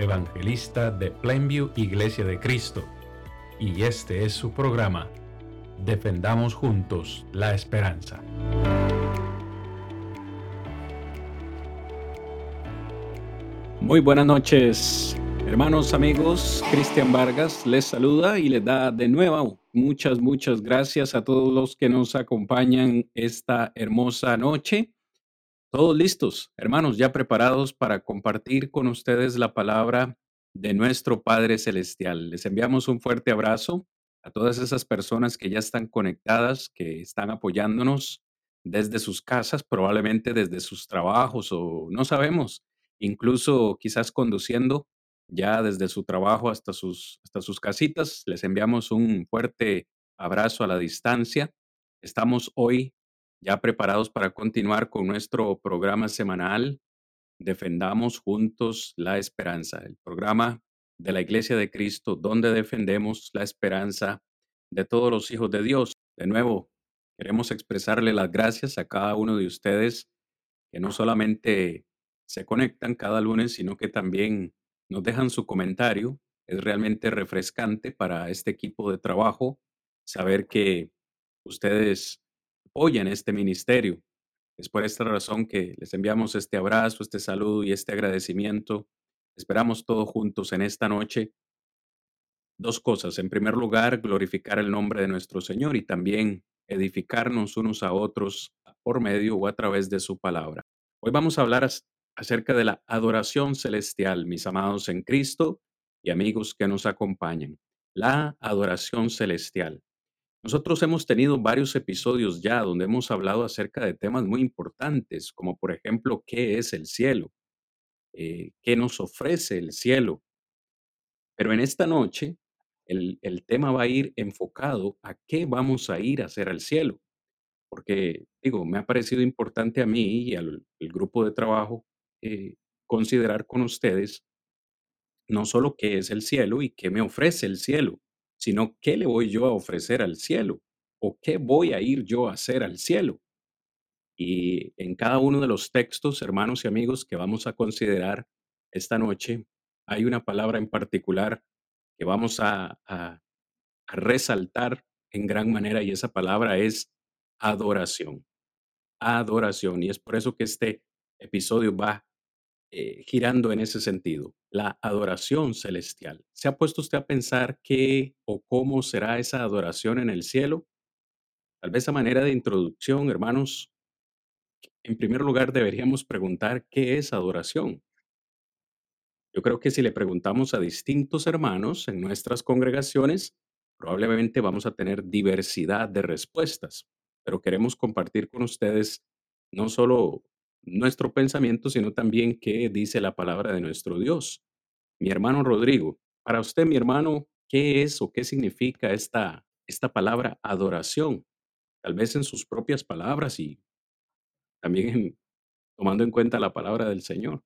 evangelista de Plainview Iglesia de Cristo, y este es su programa Defendamos juntos la esperanza. Muy buenas noches, hermanos, amigos. Cristian Vargas les saluda y les da de nuevo muchas, muchas gracias a todos los que nos acompañan esta hermosa noche. Todos listos, hermanos, ya preparados para compartir con ustedes la palabra de nuestro Padre Celestial. Les enviamos un fuerte abrazo a todas esas personas que ya están conectadas, que están apoyándonos desde sus casas, probablemente desde sus trabajos o no sabemos, incluso quizás conduciendo ya desde su trabajo hasta sus, hasta sus casitas. Les enviamos un fuerte abrazo a la distancia. Estamos hoy ya preparados para continuar con nuestro programa semanal Defendamos juntos la esperanza, el programa de la Iglesia de Cristo, donde defendemos la esperanza de todos los hijos de Dios. De nuevo, queremos expresarle las gracias a cada uno de ustedes que no solamente se conectan cada lunes, sino que también nos dejan su comentario. Es realmente refrescante para este equipo de trabajo saber que ustedes apoyan este ministerio. Es por esta razón que les enviamos este abrazo, este saludo y este agradecimiento Esperamos todos juntos en esta noche dos cosas. En primer lugar, glorificar el nombre de nuestro Señor y también edificarnos unos a otros por medio o a través de su palabra. Hoy vamos a hablar acerca de la adoración celestial, mis amados en Cristo y amigos que nos acompañan. La adoración celestial. Nosotros hemos tenido varios episodios ya donde hemos hablado acerca de temas muy importantes, como por ejemplo, ¿qué es el cielo? eh, qué nos ofrece el cielo. Pero en esta noche el, el, tema va a ir enfocado a qué vamos a ir a hacer al cielo. Porque, digo, me ha parecido importante a mí y al grupo de trabajo eh, considerar con ustedes no solo qué es el cielo y qué me ofrece el cielo, sino qué le voy yo a ofrecer al cielo o qué voy a ir yo a hacer al cielo. Y en cada uno de los textos, hermanos y amigos, que vamos a considerar esta noche, hay una palabra en particular que vamos a, resaltar en gran manera y esa palabra es adoración. Adoración. Y es por eso que este episodio va eh, girando en ese sentido, la adoración celestial. ¿Se ha puesto usted a pensar qué o cómo será esa adoración en el cielo? Tal vez a manera de introducción, hermanos, en primer lugar, deberíamos preguntar qué es adoración. Yo creo que si le preguntamos a distintos hermanos en nuestras congregaciones, probablemente vamos a tener diversidad de respuestas, pero queremos compartir con ustedes no solo nuestro pensamiento, sino también qué dice la palabra de nuestro Dios. Mi hermano Rodrigo, para usted, mi hermano, ¿qué es o qué significa esta, esta palabra adoración? Tal vez en sus propias palabras y también tomando en cuenta la palabra del Señor.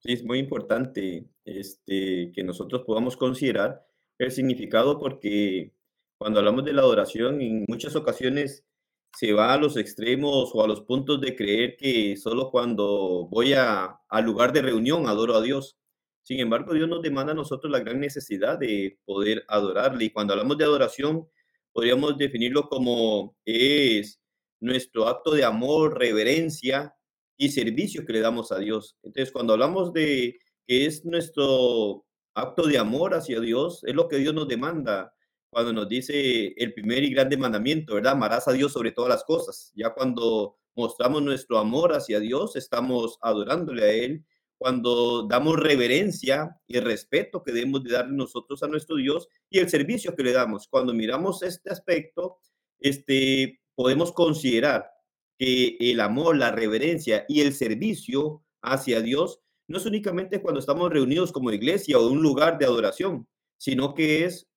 Sí, es muy importante este, que nosotros podamos considerar el significado porque cuando hablamos de la adoración, en muchas ocasiones se va a los extremos o a los puntos de creer que solo cuando voy a, al lugar de reunión adoro a Dios. Sin embargo, Dios nos demanda a nosotros la gran necesidad de poder adorarle. Y cuando hablamos de adoración, podríamos definirlo como es nuestro acto de amor, reverencia y servicio que le damos a Dios. Entonces, cuando hablamos de que es nuestro acto de amor hacia Dios, es lo que Dios nos demanda cuando nos dice el primer y grande mandamiento, ¿verdad? Amarás a Dios sobre todas las cosas. Ya cuando mostramos nuestro amor hacia Dios, estamos adorándole a Él. Cuando damos reverencia y respeto que debemos de darle nosotros a nuestro Dios y el servicio que le damos. Cuando miramos este aspecto, este, podemos considerar que el amor, la reverencia y el servicio hacia Dios no es únicamente cuando estamos reunidos como iglesia o un lugar de adoración, sino que es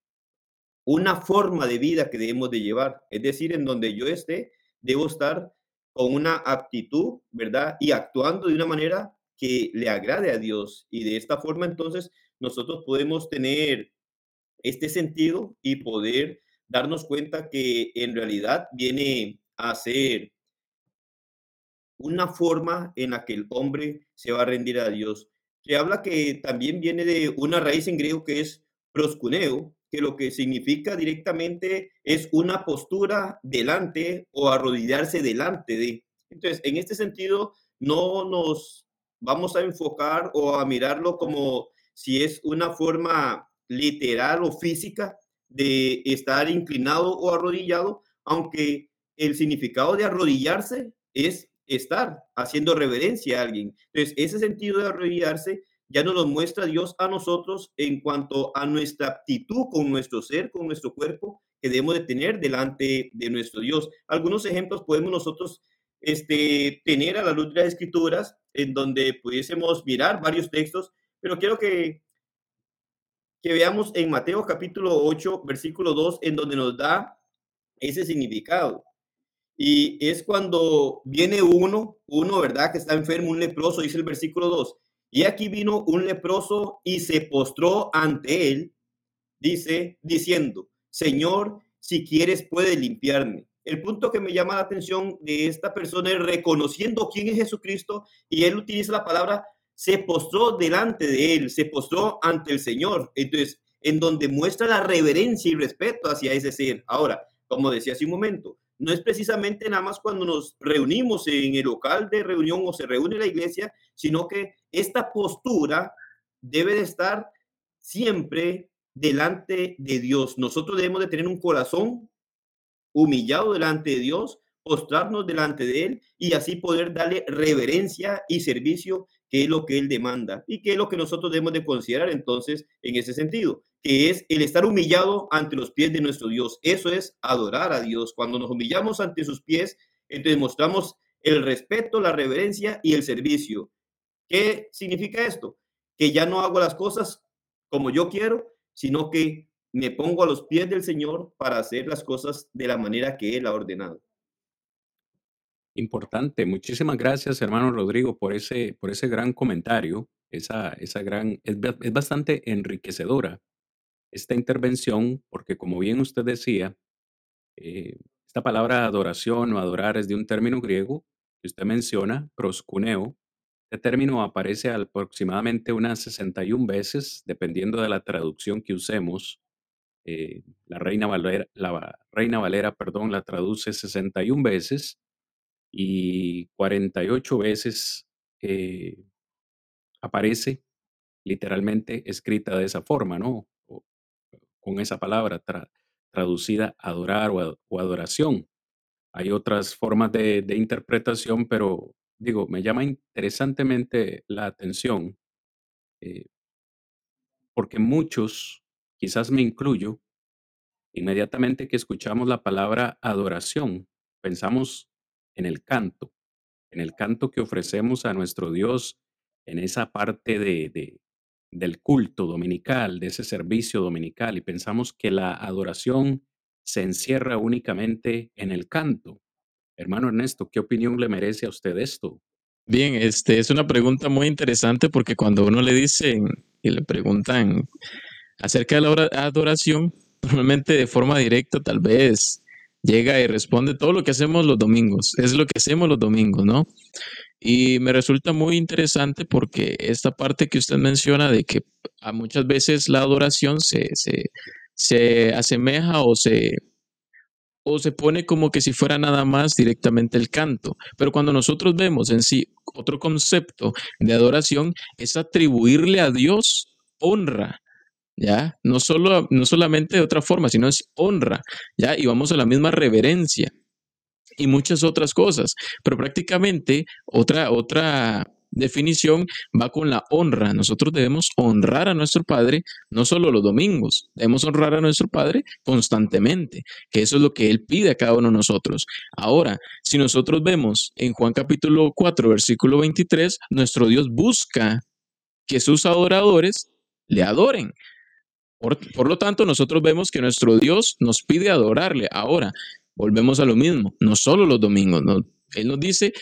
una forma de vida que debemos de llevar. Es decir, en donde yo esté, debo estar con una aptitud, ¿verdad? Y actuando de una manera que le agrade a Dios. Y de esta forma, entonces, nosotros podemos tener este sentido y poder darnos cuenta que en realidad viene a ser una forma en la que el hombre se va a rendir a Dios. Se habla que también viene de una raíz en griego que es proscuneo, lo que significa directamente es una postura delante o arrodillarse delante de. Entonces, en este sentido, no nos vamos a enfocar o a mirarlo como si es una forma literal o física de estar inclinado o arrodillado, aunque el significado de arrodillarse es estar haciendo reverencia a alguien. Entonces, ese sentido de arrodillarse ya nos lo muestra Dios a nosotros en cuanto a nuestra actitud con nuestro ser, con nuestro cuerpo, que debemos de tener delante de nuestro Dios. Algunos ejemplos podemos nosotros este, tener a la luz de las escrituras, en donde pudiésemos mirar varios textos, pero quiero que, que veamos en Mateo capítulo 8, versículo 2, en donde nos da ese significado. Y es cuando viene uno, uno, ¿verdad? Que está enfermo, un leproso, dice el versículo 2. Y aquí vino un leproso y se postró ante él, dice, diciendo, Señor, si quieres, puedes limpiarme. El punto que me llama la atención de esta persona es reconociendo quién es Jesucristo y él utiliza la palabra, se postró delante de él, se postró ante el Señor. Entonces, en donde muestra la reverencia y respeto hacia ese ser. Ahora, como decía hace un momento, no es precisamente nada más cuando nos reunimos en el local de reunión o se reúne la iglesia, sino que esta postura debe de estar siempre delante de Dios. Nosotros debemos de tener un corazón humillado delante de Dios, postrarnos delante de Él y así poder darle reverencia y servicio, que es lo que Él demanda y que es lo que nosotros debemos de considerar entonces en ese sentido que es el estar humillado ante los pies de nuestro Dios. Eso es adorar a Dios. Cuando nos humillamos ante sus pies, entonces mostramos el respeto, la reverencia y el servicio. ¿Qué significa esto? Que ya no hago las cosas como yo quiero, sino que me pongo a los pies del Señor para hacer las cosas de la manera que Él ha ordenado. Importante. Muchísimas gracias, hermano Rodrigo, por ese, por ese gran comentario. Esa, esa gran, es, es bastante enriquecedora esta intervención, porque como bien usted decía, eh, esta palabra adoración o adorar es de un término griego que usted menciona, proscuneo. Este término aparece aproximadamente unas 61 veces, dependiendo de la traducción que usemos. Eh, la Reina Valera, la Reina Valera, perdón, la traduce 61 veces y 48 veces eh, aparece literalmente escrita de esa forma, ¿no? con esa palabra traducida adorar o, adoración. Hay otras formas de, interpretación, pero digo, me llama interesantemente la atención eh, porque muchos, quizás me incluyo, inmediatamente que escuchamos la palabra adoración, pensamos en el canto, en el canto que ofrecemos a nuestro Dios en esa parte de, del culto dominical, de ese servicio dominical, y pensamos que la adoración se encierra únicamente en el canto. Hermano Ernesto, ¿qué opinión le merece a usted esto? Bien, este es una pregunta muy interesante porque cuando uno le dicen y le preguntan acerca de la adoración, normalmente de forma directa tal vez llega y responde todo lo que hacemos los domingos, es lo que hacemos los domingos, ¿no? Y me resulta muy interesante porque esta parte que usted menciona de que a muchas veces la adoración se, se, asemeja o se, o se pone como que si fuera nada más directamente el canto. Pero cuando nosotros vemos en sí otro concepto de adoración es atribuirle a Dios honra. ¿Ya? No, solo, no solamente de otra forma, sino es honra, ¿ya? Y vamos a la misma reverencia y muchas otras cosas. Pero prácticamente otra, otra definición va con la honra. Nosotros debemos honrar a nuestro Padre no solo los domingos, debemos honrar a nuestro Padre constantemente, que eso es lo que Él pide a cada uno de nosotros. Ahora, si nosotros vemos en Juan capítulo 4, versículo 23, nuestro Dios busca que sus adoradores le adoren. Por, lo tanto, nosotros vemos que nuestro Dios nos pide adorarle. Ahora, volvemos a lo mismo, no solo los domingos, Él nos dice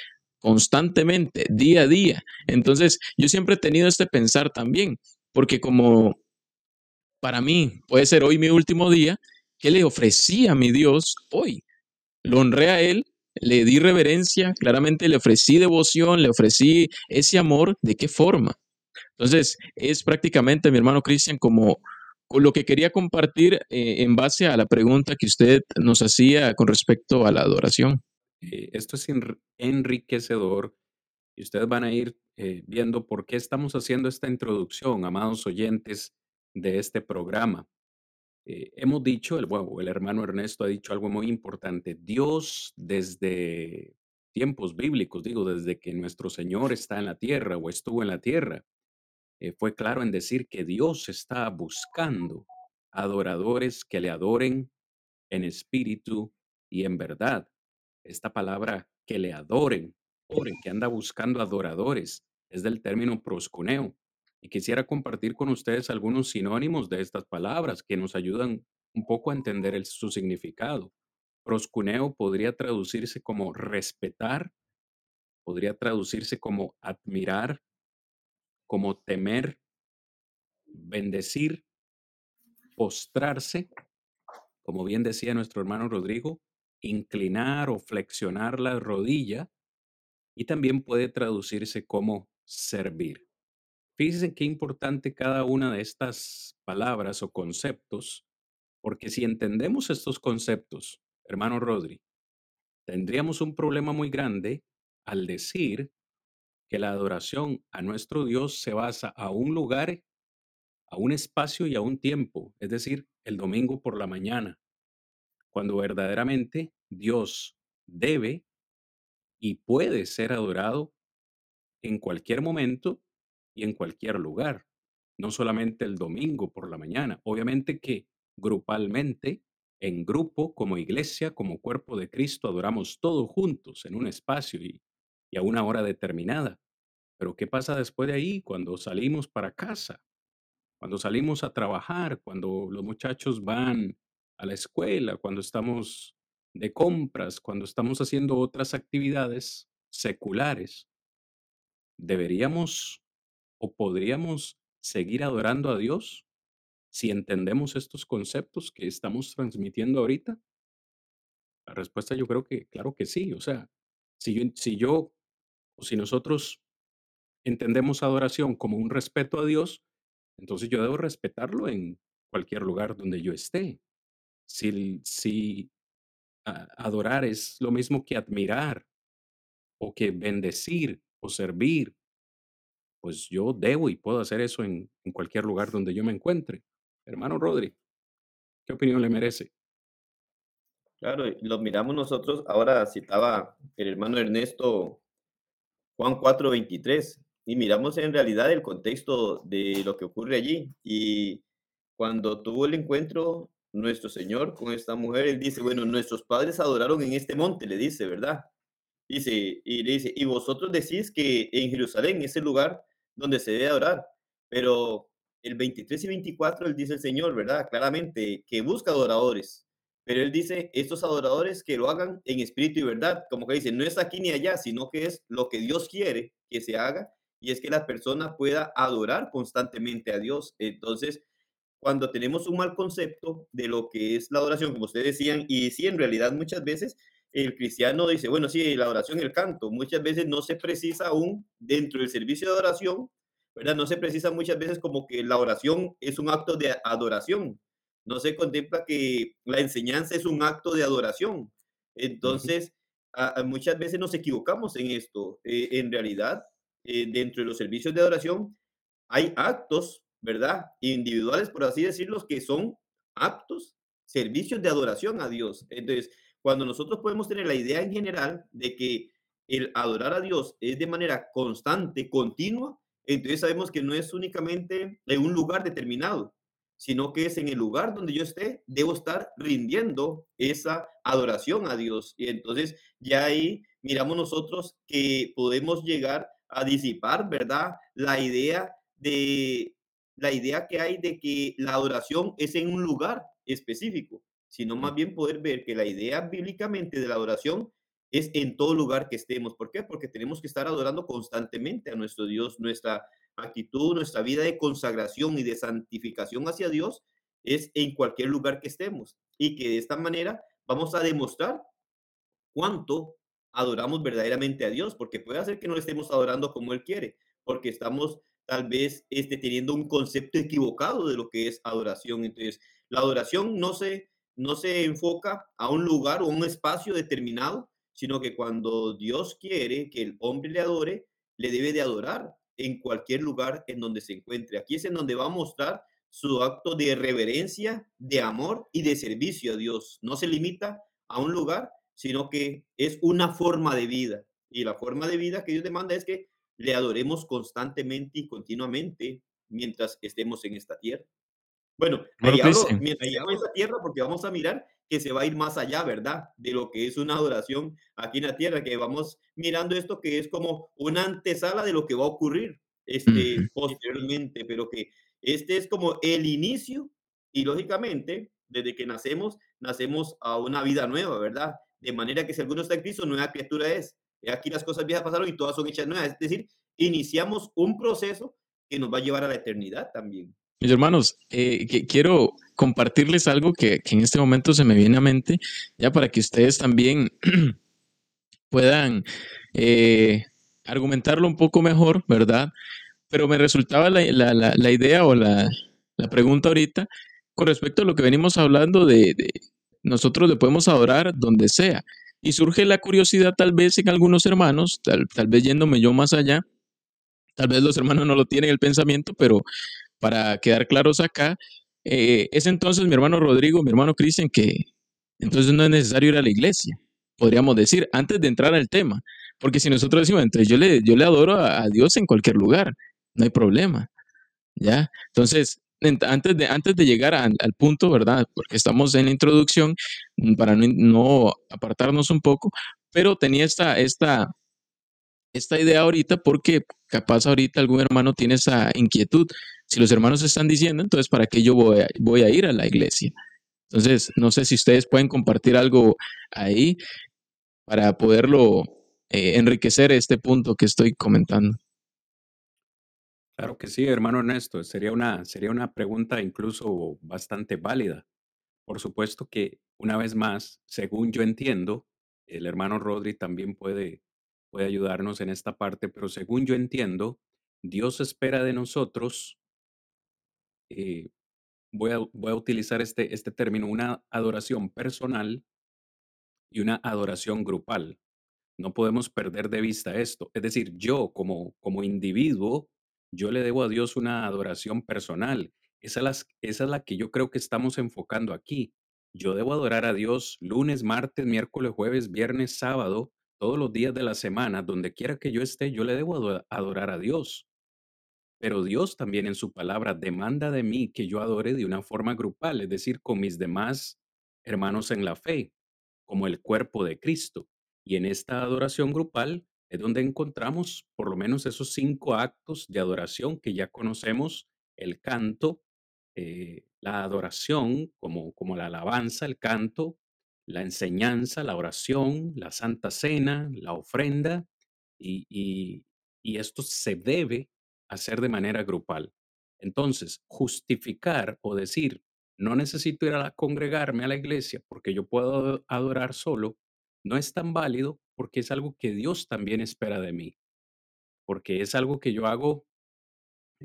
constantemente, día a día. Entonces, yo siempre he tenido este pensar también, porque como para mí puede ser hoy mi último día, ¿qué le ofrecí a mi Dios hoy? Lo honré a Él, le di reverencia, claramente le ofrecí devoción, le ofrecí ese amor, ¿de qué forma? Entonces, es prácticamente, mi hermano Cristian, como lo que quería compartir eh, en base a la pregunta que usted nos hacía con respecto a la adoración. Eh, esto es enriquecedor y ustedes van a ir eh, viendo por qué estamos haciendo esta introducción, amados oyentes de este programa. hemos dicho, el, bueno, el hermano Ernesto ha dicho algo muy importante. Dios desde tiempos bíblicos, digo, desde que nuestro Señor está en la tierra o estuvo en la tierra, eh, fue claro en decir que Dios está buscando adoradores que le adoren en espíritu y en verdad. Esta palabra que le adoren, que anda buscando adoradores, es del término proscuneo. Y quisiera compartir con ustedes algunos sinónimos de estas palabras que nos ayudan un poco a entender su significado. Proscuneo podría traducirse como respetar, podría traducirse como admirar, como temer, bendecir, postrarse, como bien decía nuestro hermano Rodrigo, inclinar o flexionar la rodilla y también puede traducirse como servir. Fíjense qué importante cada una de estas palabras o conceptos, porque si entendemos estos conceptos, hermano Rodri, tendríamos un problema muy grande al decir que la adoración a nuestro Dios se basa a un lugar, a un espacio y a un tiempo, es decir, el domingo por la mañana, cuando verdaderamente Dios debe y puede ser adorado en cualquier momento y en cualquier lugar, no solamente el domingo por la mañana. Obviamente que grupalmente, en grupo, como iglesia, como cuerpo de Cristo, adoramos todos juntos en un espacio y, y a una hora determinada. Pero ¿qué pasa después de ahí cuando salimos para casa? Cuando salimos a trabajar, cuando los muchachos van a la escuela, cuando estamos de compras, cuando estamos haciendo otras actividades seculares, ¿deberíamos o podríamos seguir adorando a Dios si entendemos estos conceptos que estamos transmitiendo ahorita? La respuesta yo creo que, claro que sí. O sea, si yo, si yo o si nosotros entendemos adoración como un respeto a Dios, entonces yo debo respetarlo en cualquier lugar donde yo esté. Si, adorar es lo mismo que admirar o que bendecir o servir, pues yo debo y puedo hacer eso en, en cualquier lugar donde yo me encuentre. Hermano Rodri, ¿qué opinión le merece? Claro, lo miramos nosotros. Ahora citaba el hermano Ernesto Juan 4:23 y miramos en realidad el contexto de lo que ocurre allí. Y cuando tuvo el encuentro nuestro Señor con esta mujer, él dice, bueno, nuestros padres adoraron en este monte, le dice, ¿verdad? Dice, y le dice, y vosotros decís que en Jerusalén es el lugar donde se debe adorar, pero el 23 y 24, él dice el Señor, ¿verdad? Claramente, que busca adoradores. Pero él dice, estos adoradores que lo hagan en espíritu y verdad, como que dice, no es aquí ni allá, sino que es lo que Dios quiere que se haga y es que la persona pueda adorar constantemente a Dios. Entonces, cuando tenemos un mal concepto de lo que es la adoración, como ustedes decían, y sí, en realidad muchas veces el cristiano dice, bueno, sí, la adoración el canto, muchas veces no se precisa aún dentro del servicio de adoración, ¿verdad? No se precisa muchas veces como que la oración es un acto de adoración, no se contempla que la enseñanza es un acto de adoración. Entonces, muchas veces nos equivocamos en esto. Eh, en realidad, eh, dentro de los servicios de adoración hay actos, ¿verdad? Individuales, por así decirlo, que son actos, servicios de adoración a Dios. Entonces, cuando nosotros podemos tener la idea en general de que el adorar a Dios es de manera constante, continua, entonces sabemos que no es únicamente en un lugar determinado, sino que es en el lugar donde yo esté, debo estar rindiendo esa adoración a Dios. Y entonces ya ahí miramos nosotros que podemos llegar a disipar, ¿verdad? La idea de la idea que hay de que la adoración es en un lugar específico, sino más bien poder ver que la idea bíblicamente de la adoración es en todo lugar que estemos. ¿Por qué? Porque tenemos que estar adorando constantemente a nuestro Dios. Nuestra actitud, nuestra vida de consagración y de santificación hacia Dios es en cualquier lugar que estemos. Y que de esta manera vamos a demostrar cuánto adoramos verdaderamente a Dios, porque puede ser que no le estemos adorando como Él quiere, porque estamos tal vez este, teniendo un concepto equivocado de lo que es adoración. Entonces, la adoración no se, no se enfoca a un lugar o un espacio determinado, sino que cuando Dios quiere que el hombre le adore, le debe de adorar en cualquier lugar en donde se encuentre. Aquí es en donde va a mostrar su acto de reverencia, de amor y de servicio a Dios. No se limita a un lugar, sino que es una forma de vida. Y la forma de vida que Dios demanda es que le adoremos constantemente y continuamente mientras estemos en esta tierra. Bueno, ahí hablo, mientras en esta tierra, porque vamos a mirar que se va a ir más allá, ¿verdad? De lo que es una adoración aquí en la tierra, que vamos mirando esto que es como una antesala de lo que va a ocurrir este, posteriormente, pero que este es como el inicio y lógicamente, desde que nacemos, nacemos a una vida nueva, ¿verdad? De manera que si alguno está en Cristo, nueva criatura es. Aquí las cosas viejas pasaron y todas son hechas nuevas. Es decir, iniciamos un proceso que nos va a llevar a la eternidad también. Mis hermanos, eh, quiero compartirles algo que, en este momento se me viene a mente, ya para que ustedes también puedan eh, argumentarlo un poco mejor, ¿verdad? pero me resultaba la, idea o la, pregunta ahorita con respecto a lo que venimos hablando de, nosotros le podemos adorar donde sea. Y surge la curiosidad tal vez en algunos hermanos, tal, vez yéndome yo más allá, tal vez los hermanos no lo tienen el pensamiento, pero para quedar claros acá, eh, es entonces mi hermano Rodrigo, mi hermano Cristian, que entonces no es necesario ir a la iglesia, podríamos decir, antes de entrar al tema. Porque si nosotros decimos, entonces yo le, yo le adoro a Dios en cualquier lugar, no hay problema. ¿Ya? Entonces, antes de, antes de llegar al, punto, ¿verdad? Porque estamos en la introducción, mm, para no, apartarnos un poco, pero tenía esta, esta, esta idea ahorita porque capaz ahorita algún hermano tiene esa inquietud. Si los hermanos están diciendo, entonces, ¿para qué yo voy a, ir a la iglesia? Entonces, no sé si ustedes pueden compartir algo ahí para poderlo eh, enriquecer este punto que estoy comentando. Claro que sí, hermano Ernesto. Sería una, sería una pregunta incluso bastante válida. Por supuesto que, una vez más, según yo entiendo, el hermano Rodri también puede, puede ayudarnos en esta parte, pero según yo entiendo, Dios espera de nosotros, eh, voy, a, voy a utilizar este, este término, una adoración personal y una adoración grupal. No podemos perder de vista esto. Es decir, yo como, como individuo yo le debo a Dios una adoración personal. Esa es, la que yo creo que estamos enfocando aquí. Yo debo adorar a Dios lunes, martes, miércoles, jueves, viernes, sábado, todos los días de la semana, donde quiera que yo esté, yo le debo adorar a Dios. Pero Dios también en su palabra demanda de mí que yo adore de una forma grupal, es decir, con mis demás hermanos en la fe, como el cuerpo de Cristo. Y en esta adoración grupal es donde encontramos por lo menos esos cinco actos de adoración que ya conocemos, el canto, eh, la adoración como, como la alabanza, el canto, la enseñanza, la oración, la santa cena, la ofrenda, y, y, y esto se debe hacer de manera grupal. Entonces, justificar o decir, no necesito ir a congregarme a la iglesia porque yo puedo adorar solo, no es tan válido porque es algo que Dios también espera de mí, porque es algo que yo hago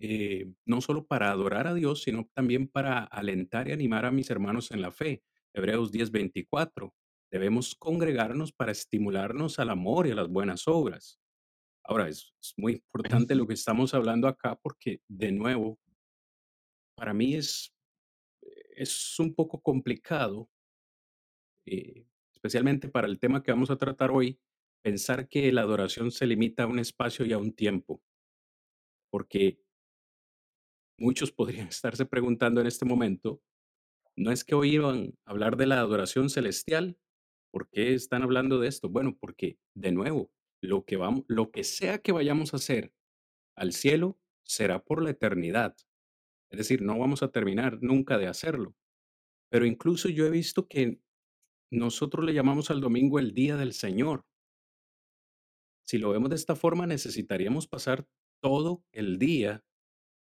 eh, no solo para adorar a Dios, sino también para alentar y animar a mis hermanos en la fe. Hebreos 10:24. Debemos congregarnos para estimularnos al amor y a las buenas obras. Ahora, es, muy importante lo que estamos hablando acá porque, de nuevo, para mí es, es un poco complicado eh, especialmente para el tema que vamos a tratar hoy, pensar que la adoración se limita a un espacio y a un tiempo. Porque muchos podrían estarse preguntando en este momento, ¿no es que hoy iban a hablar de la adoración celestial? ¿Por qué están hablando de esto? Bueno, porque de nuevo, lo que vamos, lo que sea que vayamos a hacer al cielo será por la eternidad. Es decir, no vamos a terminar nunca de hacerlo. Pero incluso yo he visto que nosotros le llamamos al domingo el día del Señor. Si lo vemos de esta forma, necesitaríamos pasar todo el día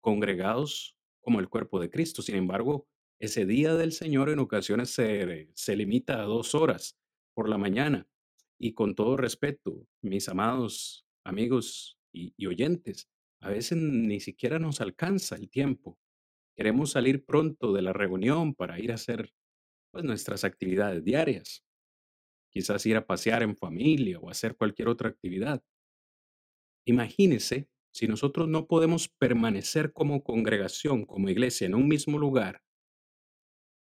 congregados como el cuerpo de Cristo. Sin embargo, ese día del Señor en ocasiones se, se limita a dos horas por la mañana. Y con todo respeto, mis amados amigos y, oyentes, a veces ni siquiera nos alcanza el tiempo. Queremos salir pronto de la reunión para ir a hacer pues, nuestras actividades diarias. Quizás ir a pasear en familia o hacer cualquier otra actividad. Imagínese si nosotros no podemos permanecer como congregación, como iglesia, en un mismo lugar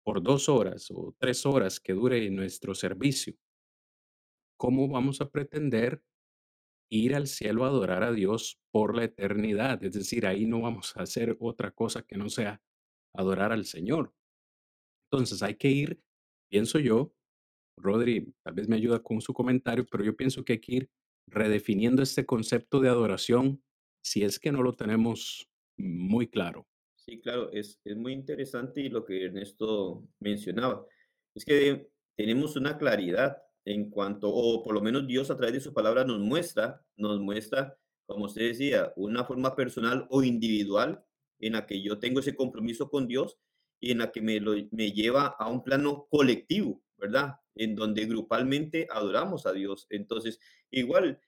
por dos horas o tres horas que dure nuestro servicio, ¿cómo vamos a pretender ir al cielo a adorar a Dios por la eternidad? Es decir, ahí no vamos a hacer otra cosa que no sea adorar al Señor. Entonces hay que ir, pienso yo, Rodri tal vez me ayuda con su comentario, pero yo pienso que hay que ir redefiniendo este concepto de adoración si es que no lo tenemos muy claro. Sí, claro, es, es muy interesante y lo que Ernesto mencionaba. Es que tenemos una claridad en cuanto, o por lo menos Dios a través de su palabra nos muestra, nos muestra, como usted decía, una forma personal o individual en la que yo tengo ese compromiso con Dios y en la que me, lo, me lleva a un plano colectivo, ¿verdad? En donde grupalmente adoramos a Dios. Entonces, igual,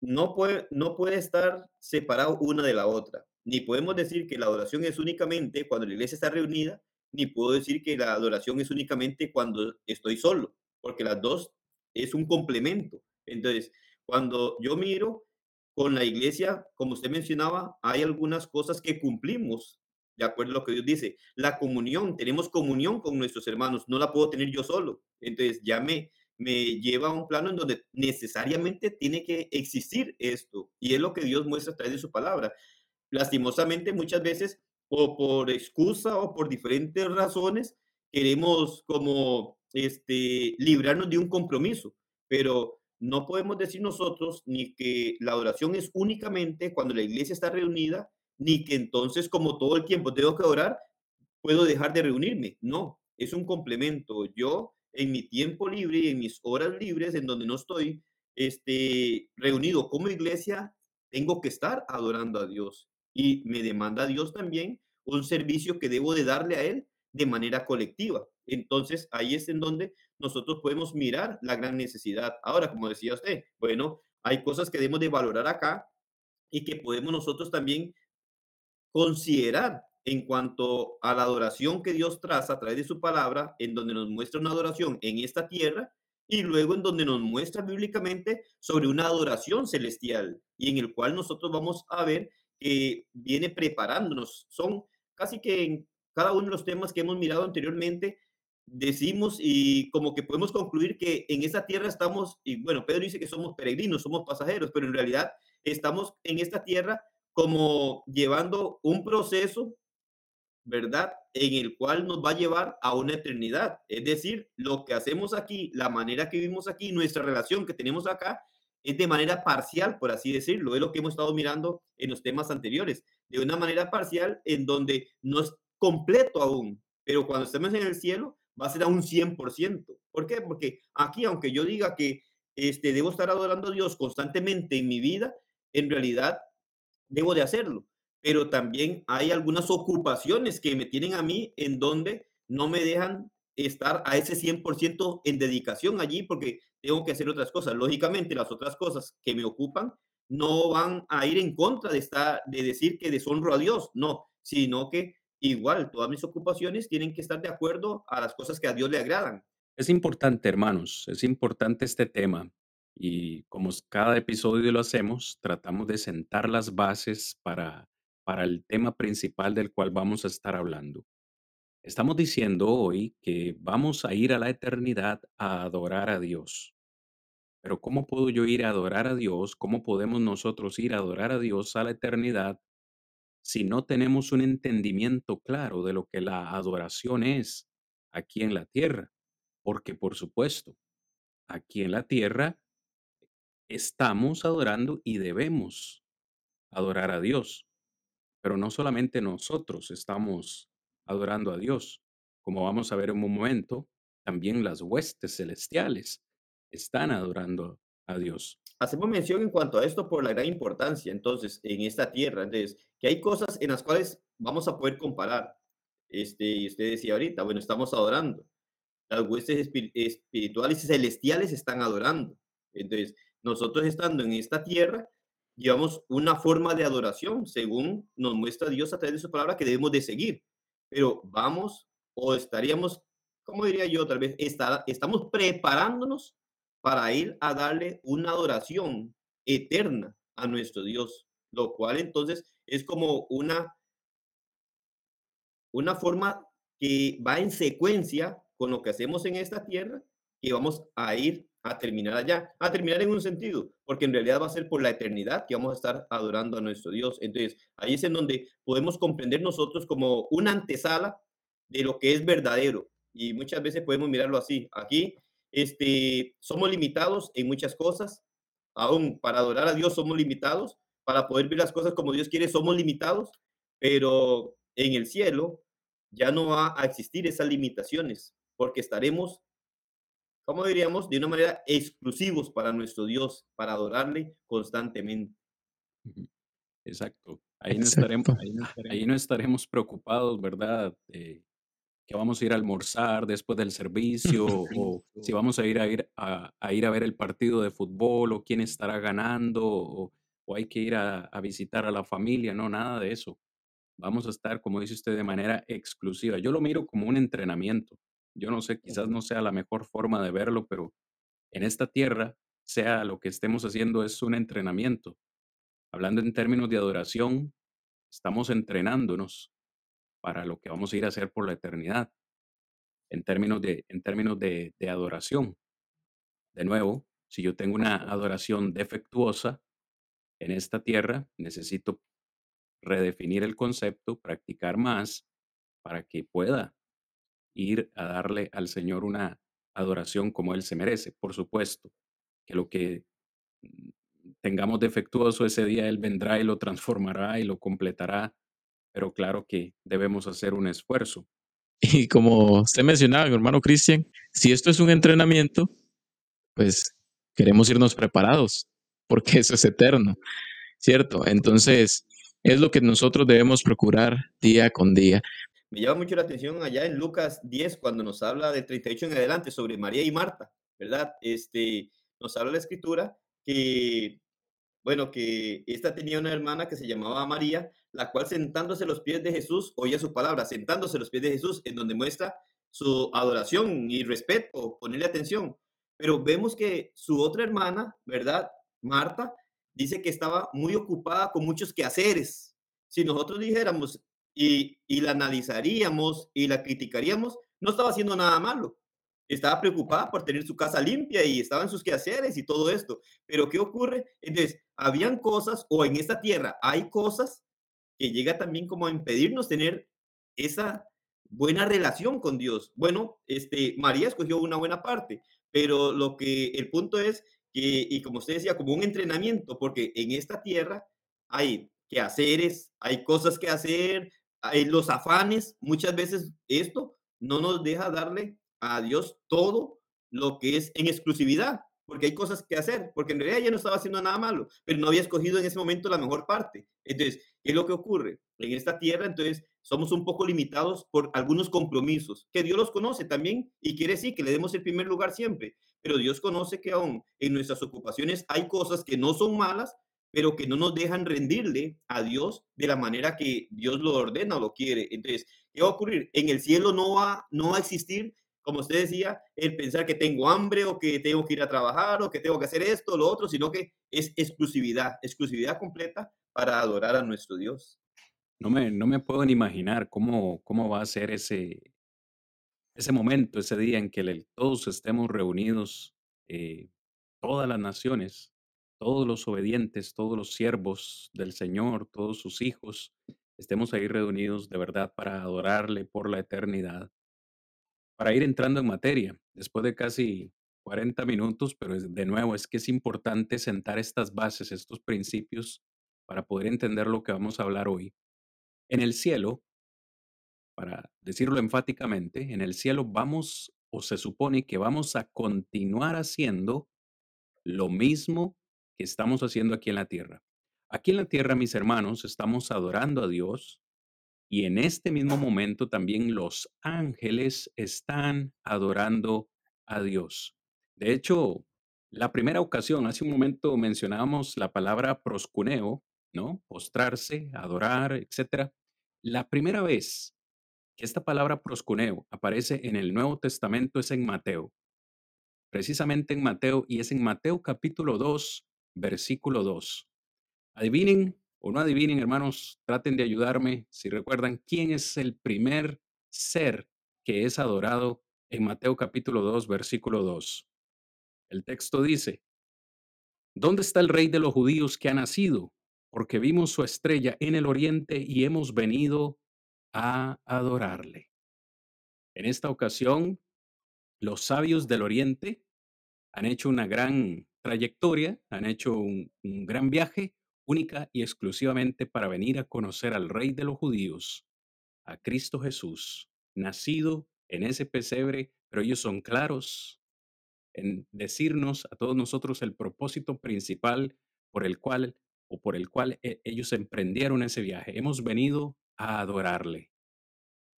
no puede, no puede estar separado una de la otra. Ni podemos decir que la adoración es únicamente cuando la iglesia está reunida, ni puedo decir que la adoración es únicamente cuando estoy solo, porque las dos es un complemento. Entonces, cuando yo miro con la iglesia, como usted mencionaba, hay algunas cosas que cumplimos de acuerdo a lo que Dios dice. La comunión, tenemos comunión con nuestros hermanos, no la puedo tener yo solo. Entonces ya me, me lleva a un plano en donde necesariamente tiene que existir esto. Y es lo que Dios muestra a través de su palabra. Lastimosamente muchas veces, o por excusa o por diferentes razones, queremos como este, librarnos de un compromiso, pero no podemos decir nosotros ni que la adoración es únicamente cuando la iglesia está reunida, ni que entonces como todo el tiempo tengo que orar, puedo dejar de reunirme. No, es un complemento. Yo en mi tiempo libre y en mis horas libres, en donde no estoy este, reunido como iglesia, tengo que estar adorando a Dios. Y me demanda a Dios también un servicio que debo de darle a Él de manera colectiva. Entonces, ahí es en donde nosotros podemos mirar la gran necesidad. Ahora, como decía usted, bueno, hay cosas que debemos de valorar acá y que podemos nosotros también considerar en cuanto a la adoración que Dios traza a través de su palabra, en donde nos muestra una adoración en esta tierra y luego en donde nos muestra bíblicamente sobre una adoración celestial y en el cual nosotros vamos a ver que viene preparándonos. Son casi que en cada uno de los temas que hemos mirado anteriormente, decimos y como que podemos concluir que en esta tierra estamos, y bueno, Pedro dice que somos peregrinos, somos pasajeros, pero en realidad estamos en esta tierra como llevando un proceso, ¿verdad? En el cual nos va a llevar a una eternidad. Es decir, lo que hacemos aquí, la manera que vivimos aquí, nuestra relación que tenemos acá, es de manera parcial, por así decirlo. Es lo que hemos estado mirando en los temas anteriores. De una manera parcial en donde no es completo aún, pero cuando estemos en el cielo va a ser a un 100%. ¿Por qué? Porque aquí, aunque yo diga que este, debo estar adorando a Dios constantemente en mi vida, en realidad debo de hacerlo. Pero también hay algunas ocupaciones que me tienen a mí en donde no me dejan estar a ese 100% en dedicación allí porque tengo que hacer otras cosas. Lógicamente, las otras cosas que me ocupan no van a ir en contra de, estar, de decir que deshonro a Dios, no, sino que igual todas mis ocupaciones tienen que estar de acuerdo a las cosas que a Dios le agradan. Es importante, hermanos, es importante este tema y como cada episodio lo hacemos, tratamos de sentar las bases para, para el tema principal del cual vamos a estar hablando. Estamos diciendo hoy que vamos a ir a la eternidad a adorar a Dios. Pero ¿cómo puedo yo ir a adorar a Dios? ¿Cómo podemos nosotros ir a adorar a Dios a la eternidad si no tenemos un entendimiento claro de lo que la adoración es aquí en la tierra? Porque por supuesto, aquí en la tierra estamos adorando y debemos adorar a Dios. Pero no solamente nosotros estamos adorando a Dios, como vamos a ver en un momento, también las huestes celestiales están adorando a Dios. Hacemos mención en cuanto a esto por la gran importancia, entonces, en esta tierra, entonces, que hay cosas en las cuales vamos a poder comparar. Este, usted decía ahorita, bueno, estamos adorando. Las huestes espirituales y celestiales están adorando. Entonces, nosotros estando en esta tierra, llevamos una forma de adoración, según nos muestra Dios a través de su palabra, que debemos de seguir. Pero vamos o estaríamos, como diría yo, tal vez estar, estamos preparándonos para ir a darle una adoración eterna a nuestro Dios, lo cual entonces es como una, una forma que va en secuencia con lo que hacemos en esta tierra, que vamos a ir a terminar allá, a terminar en un sentido, porque en realidad va a ser por la eternidad que vamos a estar adorando a nuestro Dios. Entonces, ahí es en donde podemos comprender nosotros como una antesala de lo que es verdadero. Y muchas veces podemos mirarlo así. Aquí este, somos limitados en muchas cosas, aún para adorar a Dios somos limitados, para poder ver las cosas como Dios quiere somos limitados, pero en el cielo ya no va a existir esas limitaciones, porque estaremos como diríamos, de una manera exclusivos para nuestro Dios, para adorarle constantemente. Exacto. Ahí no, estaremos, ahí, no estaremos, preocupados, ¿verdad? que vamos a ir a almorzar después del servicio o si vamos a ir a, ir a, ir a ver el partido de fútbol o quién estará ganando o, hay que ir a, a, visitar a la familia, no, nada de eso. Vamos a estar, como dice usted, de manera exclusiva. Yo lo miro como un entrenamiento. Yo no sé, quizás no sea la mejor forma de verlo, pero en esta tierra, sea lo que estemos haciendo, es un entrenamiento. Hablando en términos de adoración, estamos entrenándonos para lo que vamos a ir a hacer por la eternidad, en términos de, en términos de, de adoración. De nuevo, si yo tengo una adoración defectuosa en esta tierra, necesito redefinir el concepto, practicar más para que pueda ir a darle al Señor una adoración como Él se merece. Por supuesto, que lo que mm, tengamos defectuoso ese día, Él vendrá y lo transformará y lo completará, pero claro que debemos hacer un esfuerzo. Y como usted mencionaba, mi hermano Cristian, si esto es un entrenamiento, pues queremos irnos preparados, porque eso es eterno, ¿cierto? Entonces, es lo que nosotros debemos procurar día con día. Me llama mucho la atención allá en Lucas 10, cuando nos habla del 38 en adelante sobre María y Marta, ¿verdad? Este, nos habla la escritura que, bueno, que esta tenía una hermana que se llamaba María, la cual sentándose a los pies de Jesús, oía su palabra, sentándose a los pies de Jesús, en donde muestra su adoración y respeto, ponerle atención. Pero vemos que su otra hermana, ¿verdad? Marta, dice que estaba muy ocupada con muchos quehaceres. Si nosotros dijéramos, y, la analizaríamos y la criticaríamos, no estaba haciendo nada malo. Estaba preocupada por tener su casa limpia y estaba en sus quehaceres y todo esto. Pero ¿qué ocurre? Entonces, habían cosas, o en esta tierra hay cosas que llega también como a impedirnos tener esa buena relación con Dios. Bueno, este, María escogió una buena parte, pero lo que el punto es que, y como usted decía, como un entrenamiento, porque en esta tierra hay quehaceres, hay cosas que hacer, los afanes, muchas veces esto no nos deja darle a Dios todo lo que es en exclusividad, porque hay cosas que hacer, porque en realidad ya no estaba haciendo nada malo, pero no había escogido en ese momento la mejor parte. Entonces, ¿qué es lo que ocurre? En esta tierra, entonces, somos un poco limitados por algunos compromisos, que Dios los conoce también y quiere decir que le demos el primer lugar siempre, pero Dios conoce que aún en nuestras ocupaciones hay cosas que no son malas, pero que no nos dejan rendirle a Dios de la manera que Dios lo ordena o lo quiere. Entonces, ¿qué va a ocurrir? En el cielo no va, no va a existir, como usted decía, el pensar que tengo hambre o que tengo que ir a trabajar o que tengo que hacer esto o lo otro, sino que es exclusividad, exclusividad completa para adorar a nuestro Dios. No me, no me puedo imaginar cómo, cómo va a ser ese, ese momento, ese día en que todos estemos reunidos, eh, todas las naciones, todos los obedientes, todos los siervos del Señor, todos sus hijos, estemos ahí reunidos de verdad para adorarle por la eternidad. Para ir entrando en materia, después de casi 40 minutos, pero de nuevo es que es importante sentar estas bases, estos principios, para poder entender lo que vamos a hablar hoy. En el cielo, para decirlo enfáticamente, en el cielo vamos o se supone que vamos a continuar haciendo lo mismo que estamos haciendo aquí en la tierra. Aquí en la tierra, mis hermanos, estamos adorando a Dios y en este mismo momento también los ángeles están adorando a Dios. De hecho, la primera ocasión, hace un momento mencionábamos la palabra proscuneo, ¿no? Postrarse, adorar, etc. La primera vez que esta palabra proscuneo aparece en el Nuevo Testamento es en Mateo. Precisamente en Mateo, y es en Mateo capítulo 2, versículo 2. Adivinen o no adivinen, hermanos, traten de ayudarme si recuerdan quién es el primer ser que es adorado en Mateo capítulo 2, versículo 2. El texto dice, ¿Dónde está el rey de los judíos que ha nacido? Porque vimos su estrella en el oriente y hemos venido a adorarle. En esta ocasión, los sabios del oriente han hecho una gran trayectoria, han hecho un, gran viaje única y exclusivamente para venir a conocer al Rey de los judíos, a Cristo Jesús, nacido en ese pesebre, pero ellos son claros en decirnos a todos nosotros el propósito principal por el cual o por el cual e, ellos emprendieron ese viaje. Hemos venido a adorarle.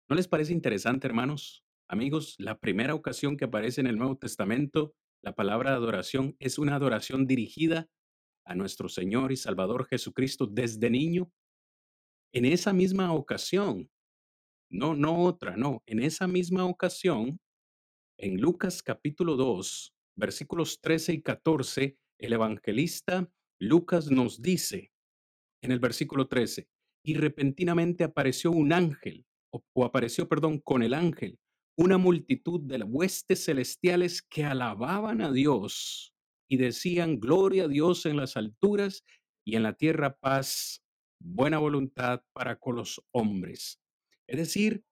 ¿No les parece interesante, hermanos? Amigos, la primera ocasión que aparece en el Nuevo Testamento, la palabra adoración es una adoración dirigida a nuestro Señor y Salvador Jesucristo desde niño, en esa misma ocasión, no, no otra, no, en esa misma ocasión, en Lucas capítulo 2, versículos 13 y 14, el evangelista Lucas nos dice en el versículo 13, y repentinamente apareció un ángel, o, o apareció, perdón, con el ángel, una multitud de huestes celestiales que alababan a Dios y decían, gloria a Dios en las alturas y en la tierra paz, buena voluntad para con los hombres. Es decir,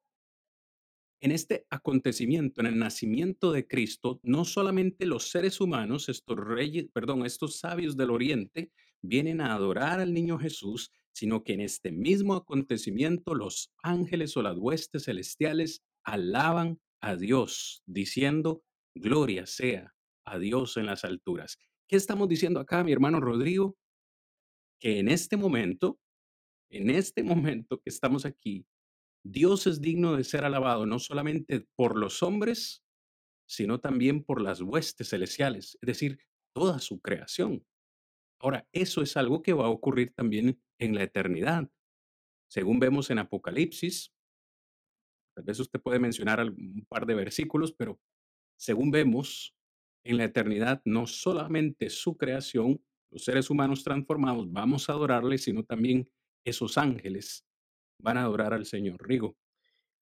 en este acontecimiento, en el nacimiento de Cristo, no solamente los seres humanos, estos reyes, perdón, estos sabios del oriente, vienen a adorar al niño Jesús, sino que en este mismo acontecimiento los ángeles o las huestes celestiales alaban a Dios, diciendo, gloria sea a Dios en las alturas. ¿Qué estamos diciendo acá, mi hermano Rodrigo? Que en este momento, en este momento que estamos aquí, Dios es digno de ser alabado no solamente por los hombres, sino también por las huestes celestiales, es decir, toda su creación. Ahora, eso es algo que va a ocurrir también en la eternidad. Según vemos en Apocalipsis, tal vez usted puede mencionar un par de versículos, pero según vemos, en la eternidad no solamente su creación, los seres humanos transformados, vamos a adorarle, sino también esos ángeles van a adorar al Señor. Rigo.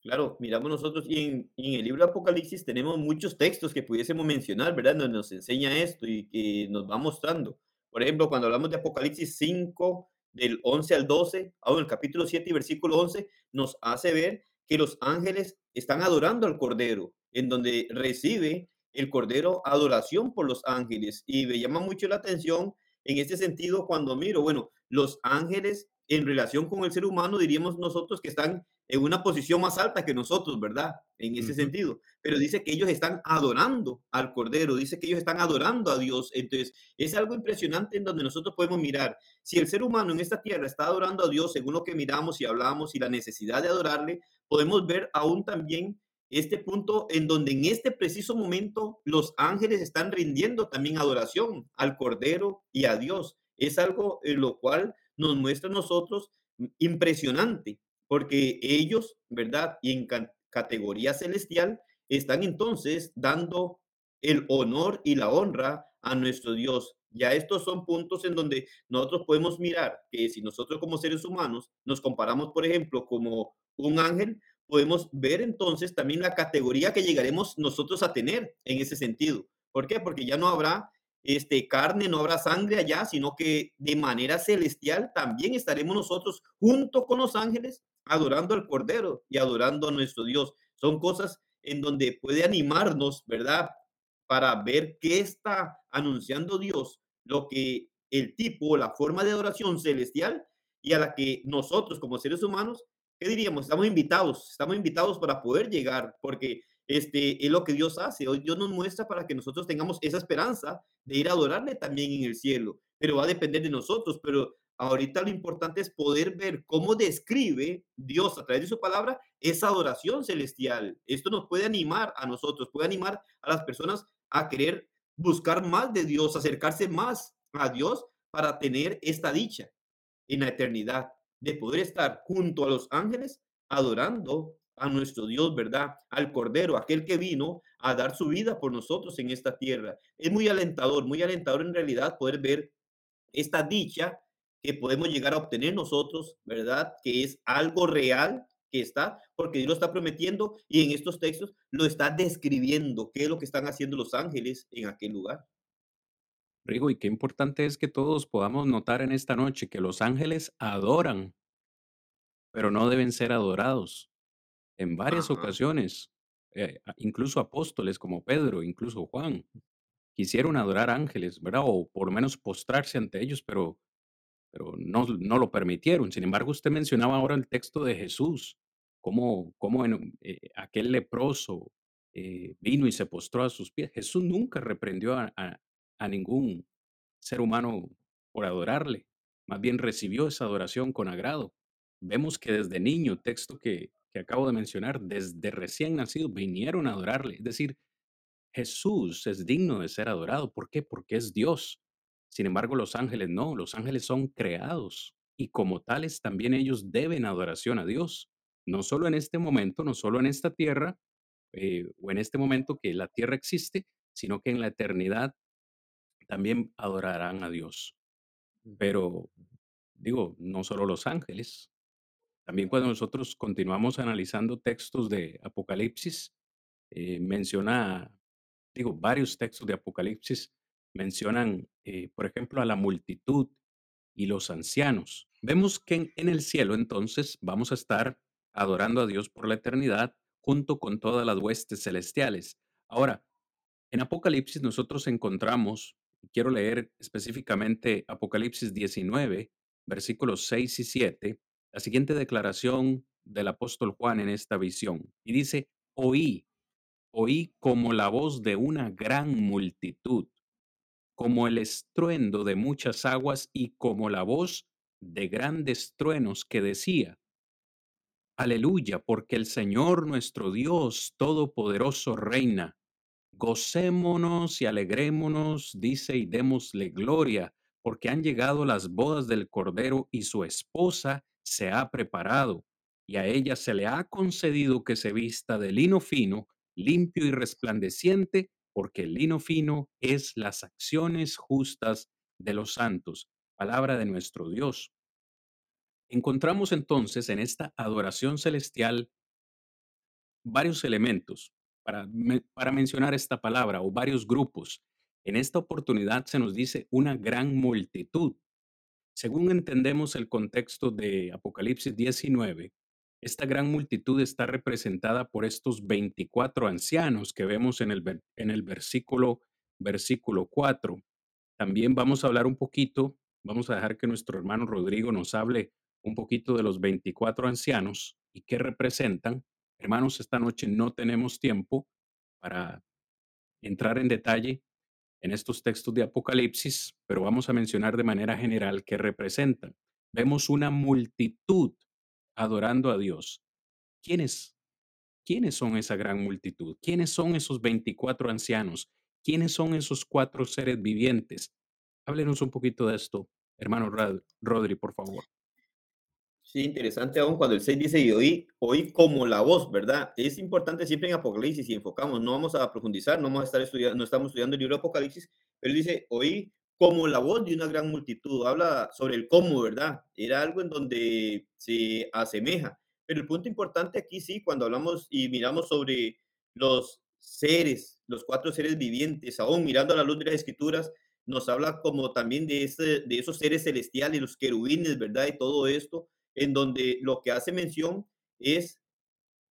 Claro, miramos nosotros y en, en, el libro Apocalipsis tenemos muchos textos que pudiésemos mencionar, ¿verdad? Donde nos enseña esto y que nos va mostrando. Por ejemplo, cuando hablamos de Apocalipsis 5, del 11 al 12, aún el capítulo 7 y versículo 11, nos hace ver que los ángeles están adorando al Cordero, en donde recibe el Cordero adoración por los ángeles. Y me llama mucho la atención en este sentido cuando miro, bueno, los ángeles en relación con el ser humano diríamos nosotros que están en una posición más alta que nosotros, ¿verdad? En ese sentido. Pero dice que ellos están adorando al Cordero, dice que ellos están adorando a Dios. Entonces, es algo impresionante en donde nosotros podemos mirar. Si el ser humano en esta tierra está adorando a Dios según lo que miramos y hablamos y la necesidad de adorarle, podemos ver aún también este punto en donde en este preciso momento los ángeles están rindiendo también adoración al Cordero y a Dios. Es algo en lo cual nos muestra a nosotros impresionante, porque ellos, ¿verdad? Y en categoría celestial, están entonces dando el honor y la honra a nuestro Dios. Ya estos son puntos en donde nosotros podemos mirar que si nosotros como seres humanos nos comparamos, por ejemplo, como un ángel, podemos ver entonces también la categoría que llegaremos nosotros a tener en ese sentido. ¿Por qué? Porque ya no habrá este, carne, no habrá sangre allá, sino que de manera celestial también estaremos nosotros junto con los ángeles adorando al Cordero y adorando a nuestro Dios. Son cosas en donde puede animarnos, ¿verdad? Para ver qué está anunciando Dios, lo que el tipo, la forma de adoración celestial y a la que nosotros como seres humanos ¿qué diríamos? Estamos invitados, estamos invitados para poder llegar, porque este, es lo que Dios hace. Hoy Dios nos muestra para que nosotros tengamos esa esperanza de ir a adorarle también en el cielo, pero va a depender de nosotros. Pero ahorita lo importante es poder ver cómo describe Dios a través de su palabra esa adoración celestial. Esto nos puede animar a nosotros, puede animar a las personas a querer buscar más de Dios, acercarse más a Dios para tener esta dicha en la eternidad, de poder estar junto a los ángeles adorando a nuestro Dios, ¿verdad? Al Cordero, aquel que vino a dar su vida por nosotros en esta tierra. Es muy alentador, muy alentador en realidad poder ver esta dicha que podemos llegar a obtener nosotros, ¿verdad? Que es algo real que está, porque Dios lo está prometiendo y en estos textos lo está describiendo, qué es lo que están haciendo los ángeles en aquel lugar. Rigo, y qué importante es que todos podamos notar en esta noche que los ángeles adoran, pero no deben ser adorados. En varias ocasiones, eh, incluso apóstoles como Pedro, incluso Juan, quisieron adorar ángeles, ¿verdad? O por lo menos postrarse ante ellos, pero, pero no, no lo permitieron. Sin embargo, usted mencionaba ahora el texto de Jesús, cómo, cómo en, eh, aquel leproso eh, vino y se postró a sus pies. Jesús nunca reprendió a, a ningún ser humano por adorarle, más bien recibió esa adoración con agrado. Vemos que desde niño, texto que, que acabo de mencionar, desde recién nacido, vinieron a adorarle. Es decir, Jesús es digno de ser adorado. ¿Por qué? Porque es Dios. Sin embargo, los ángeles no, los ángeles son creados y como tales también ellos deben adoración a Dios. No solo en este momento, no solo en esta tierra eh, o en este momento que la tierra existe, sino que en la eternidad también adorarán a Dios. Pero digo, no solo los ángeles, también cuando nosotros continuamos analizando textos de Apocalipsis, eh, menciona, digo, varios textos de Apocalipsis mencionan, eh, por ejemplo, a la multitud y los ancianos. Vemos que en, en el cielo entonces vamos a estar adorando a Dios por la eternidad junto con todas las huestes celestiales. Ahora, en Apocalipsis nosotros encontramos, quiero leer específicamente Apocalipsis 19, versículos 6 y 7, la siguiente declaración del apóstol Juan en esta visión. Y dice, oí, oí como la voz de una gran multitud, como el estruendo de muchas aguas y como la voz de grandes truenos que decía, Aleluya, porque el Señor nuestro Dios Todopoderoso reina. Gocémonos y alegrémonos, dice, y démosle gloria, porque han llegado las bodas del Cordero y su esposa se ha preparado, y a ella se le ha concedido que se vista de lino fino, limpio y resplandeciente, porque el lino fino es las acciones justas de los santos. Palabra de nuestro Dios. Encontramos entonces en esta adoración celestial varios elementos para, mencionar esta palabra o varios grupos. En esta oportunidad se nos dice una gran multitud. Según entendemos el contexto de Apocalipsis 19, esta gran multitud está representada por estos 24 ancianos que vemos en el, en el versículo, versículo 4. También vamos a hablar un poquito, vamos a dejar que nuestro hermano Rodrigo nos hable un poquito de los 24 ancianos y qué representan. Hermanos, esta noche no tenemos tiempo para entrar en detalle en estos textos de Apocalipsis, pero vamos a mencionar de manera general qué representan. Vemos una multitud adorando a Dios. ¿Quiénes? ¿Quiénes son esa gran multitud? ¿Quiénes son esos 24 ancianos? ¿Quiénes son esos cuatro seres vivientes? Háblenos un poquito de esto, hermano Rodri, por favor. Sí, interesante aún cuando el 6 dice y oí, oí como la voz, ¿verdad? Es importante siempre en Apocalipsis y enfocamos, no vamos a profundizar, no vamos a estar estudiando, no estamos estudiando el libro de Apocalipsis, pero dice, oí como la voz de una gran multitud, habla sobre el cómo, ¿verdad? Era algo en donde se asemeja. Pero el punto importante aquí sí, cuando hablamos y miramos sobre los seres, los cuatro seres vivientes, aún mirando a la luz de las escrituras, nos habla como también de, ese, de esos seres celestiales, los querubines, ¿verdad? Y todo esto, en donde lo que hace mención es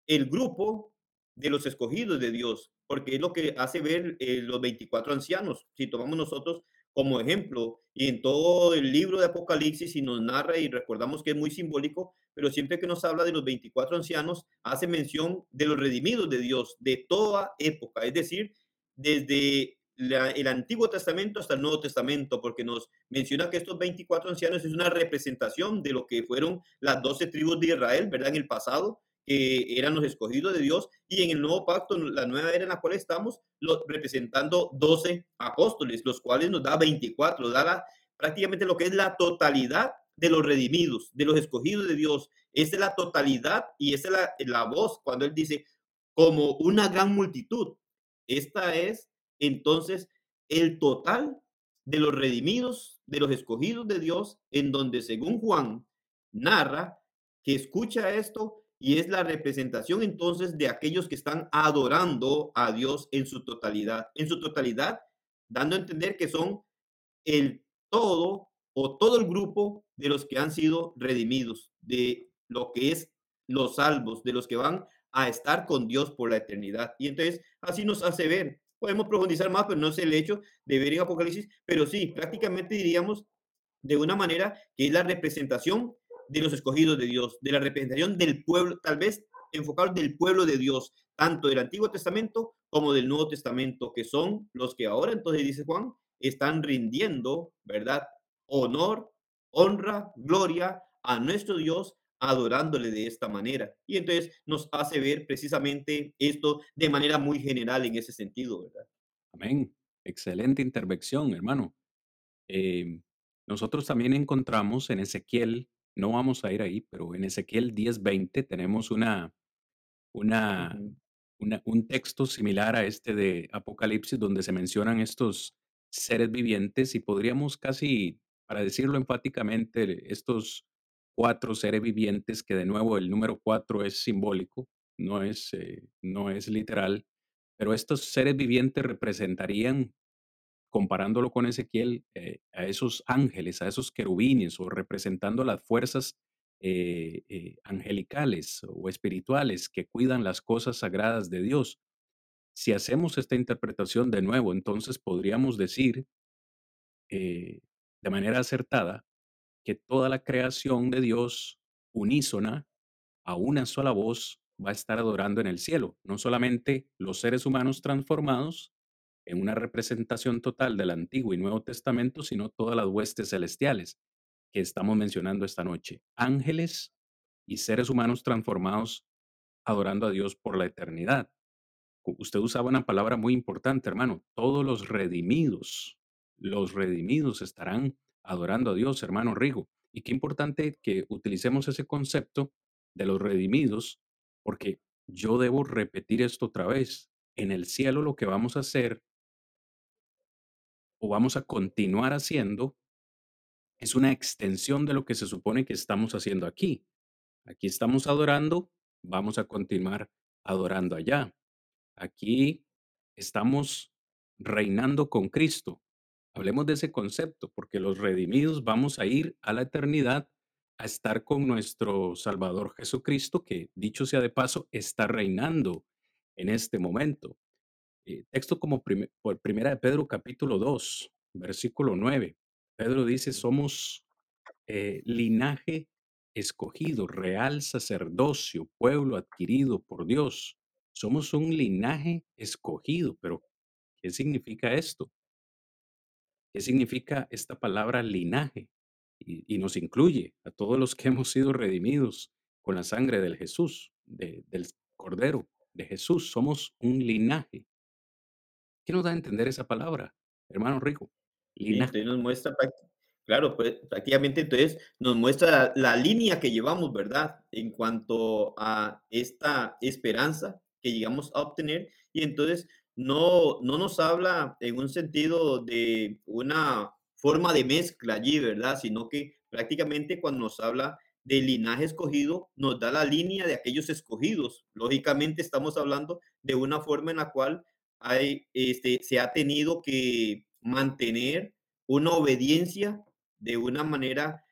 el grupo de los escogidos de Dios, porque es lo que hace ver eh, los 24 ancianos. Si tomamos nosotros como ejemplo. Y en todo el libro de Apocalipsis, y nos narra y recordamos que es muy simbólico, pero siempre que nos habla de los 24 ancianos, hace mención de los redimidos de Dios de toda época, es decir, desde el Antiguo Testamento hasta el Nuevo Testamento, porque nos menciona que estos 24 ancianos es una representación de lo que fueron las 12 tribus de Israel, ¿verdad? En el pasado, que eran los escogidos de Dios, y en el nuevo pacto, la nueva era en la cual estamos, representando 12 apóstoles, los cuales nos da 24, da prácticamente lo que es la totalidad de los redimidos, de los escogidos de Dios. Esa es la totalidad y esa es la, la voz cuando Él dice, como una gran multitud. Esta es entonces el total de los redimidos, de los escogidos de Dios, en donde según Juan narra que escucha esto y es la representación entonces de aquellos que están adorando a Dios en su totalidad, en su totalidad, dando a entender que son el todo o todo el grupo de los que han sido redimidos, de lo que es los salvos, de los que van a estar con Dios por la eternidad. Y entonces así nos hace ver. Podemos profundizar más, pero no es el hecho de ver en Apocalipsis, pero sí, prácticamente diríamos de una manera que es la representación de los escogidos de Dios, de la representación del pueblo, tal vez enfocado del pueblo de Dios, tanto del Antiguo Testamento como del Nuevo Testamento, que son los que ahora, entonces dice Juan, están rindiendo, ¿verdad? Honor, honra, gloria a nuestro Dios adorándole de esta manera. Y entonces nos hace ver precisamente esto de manera muy general en ese sentido, ¿verdad? Amén. Excelente intervención, hermano. Em, nosotros también encontramos en Ezequiel, no vamos a ir ahí, pero en Ezequiel 10:20 tenemos una, una, un texto similar a este de Apocalipsis donde se mencionan estos seres vivientes y podríamos casi, para decirlo enfáticamente, estos cuatro seres vivientes, que de nuevo el número cuatro es simbólico, no es, eh, no es literal, pero estos seres vivientes representarían, comparándolo con Ezequiel, eh, a esos ángeles, a esos querubines, o representando las fuerzas eh, angelicales o espirituales que cuidan las cosas sagradas de Dios. Si hacemos esta interpretación de nuevo, entonces podríamos decir de manera acertada que toda la creación de Dios unísona, a una sola voz, va a estar adorando en el cielo. No solamente los seres humanos transformados en una representación total del Antiguo y Nuevo Testamento, sino todas las huestes celestiales que estamos mencionando esta noche. Ángeles y seres humanos transformados adorando a Dios por la eternidad. Usted usaba una palabra muy importante, hermano. Todos los redimidos, los redimidos estarán adorando a Dios, hermano Rigo. Y qué importante que utilicemos ese concepto de los redimidos, porque yo debo repetir esto otra vez. En el cielo lo que vamos a hacer o vamos a continuar haciendo es una extensión de lo que se supone que estamos haciendo aquí. Aquí estamos adorando, vamos a continuar adorando allá. Aquí estamos reinando con Cristo. Hablemos de ese concepto, porque los redimidos vamos a ir a la eternidad a estar con nuestro Salvador Jesucristo, que dicho sea de paso, está reinando en este momento. Eh, texto como por primera de Pedro capítulo 2, versículo 9. Pedro dice, somos eh, linaje escogido, real sacerdocio, pueblo adquirido por Dios. Somos un linaje escogido, pero ¿qué significa esto? ¿Qué significa esta palabra linaje? Y, nos incluye a todos los que hemos sido redimidos con la sangre del Jesús, del Cordero de Jesús. Somos un linaje. ¿Qué nos da a entender esa palabra, hermano Rico? Linaje. nos muestra, claro, pues, prácticamente entonces nos muestra la línea que llevamos, ¿verdad? En cuanto a esta esperanza que llegamos a obtener. Y entonces no, no nos habla en un sentido de una forma de mezcla allí, ¿verdad? Sino que prácticamente cuando nos habla del linaje escogido, nos da la línea de aquellos escogidos. Lógicamente estamos hablando de una forma en la cual hay, este, se ha tenido que mantener una obediencia de una manera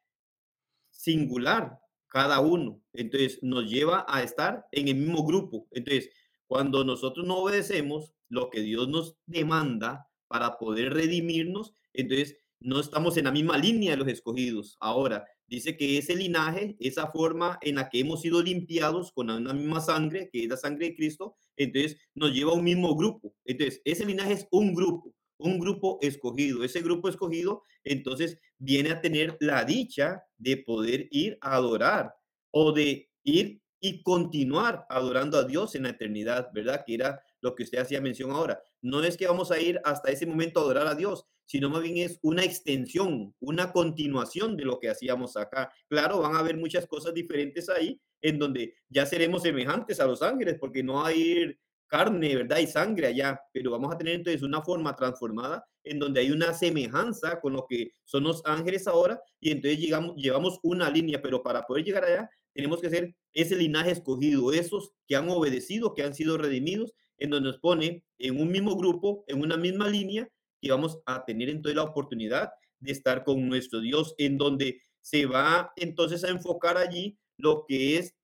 singular cada uno. Entonces nos lleva a estar en el mismo grupo. Entonces, cuando nosotros no obedecemos lo que Dios nos demanda para poder redimirnos, Entonces, no estamos en la misma línea de los escogidos. Ahora, dice que ese linaje, esa forma en la que hemos sido limpiados con una misma sangre, que es la sangre de Cristo, entonces nos lleva a un mismo grupo. Entonces, ese linaje es un grupo, un grupo escogido. Ese grupo escogido, entonces, viene a tener la dicha de poder ir a adorar o de ir y continuar adorando a Dios en la eternidad, ¿verdad? Que era lo que usted hacía mención ahora. No es que vamos a ir hasta ese momento a adorar a Dios, sino más bien es una extensión, una continuación de lo que hacíamos acá. Claro, van a haber muchas cosas diferentes ahí, en donde ya seremos semejantes a los ángeles, porque no hay carne, ¿verdad? Y sangre allá, pero vamos a tener entonces una forma transformada en donde hay una semejanza con lo que son los ángeles ahora, y entonces llegamos, llevamos una línea, pero para poder llegar allá tenemos que ser ese linaje escogido, esos que han obedecido, que han sido redimidos, en donde nos pone en un mismo grupo, en una misma línea, y vamos a tener entonces la oportunidad de estar con nuestro Dios, en donde se va entonces a enfocar allí lo que es,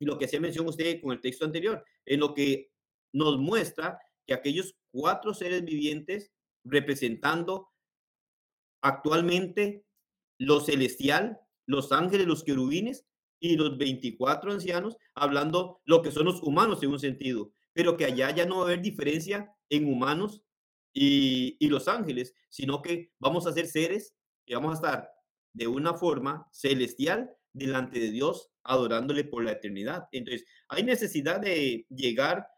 lo que hacía mención usted con el texto anterior, en lo que nos muestra que aquellos cuatro seres vivientes representando actualmente lo celestial, los ángeles, los querubines y los 24 ancianos, hablando lo que son los humanos en un sentido, pero que allá ya no va a haber diferencia en humanos y, los ángeles, sino que vamos a ser seres y vamos a estar de una forma celestial delante de Dios, adorándole por la eternidad. Entonces, hay necesidad de llegar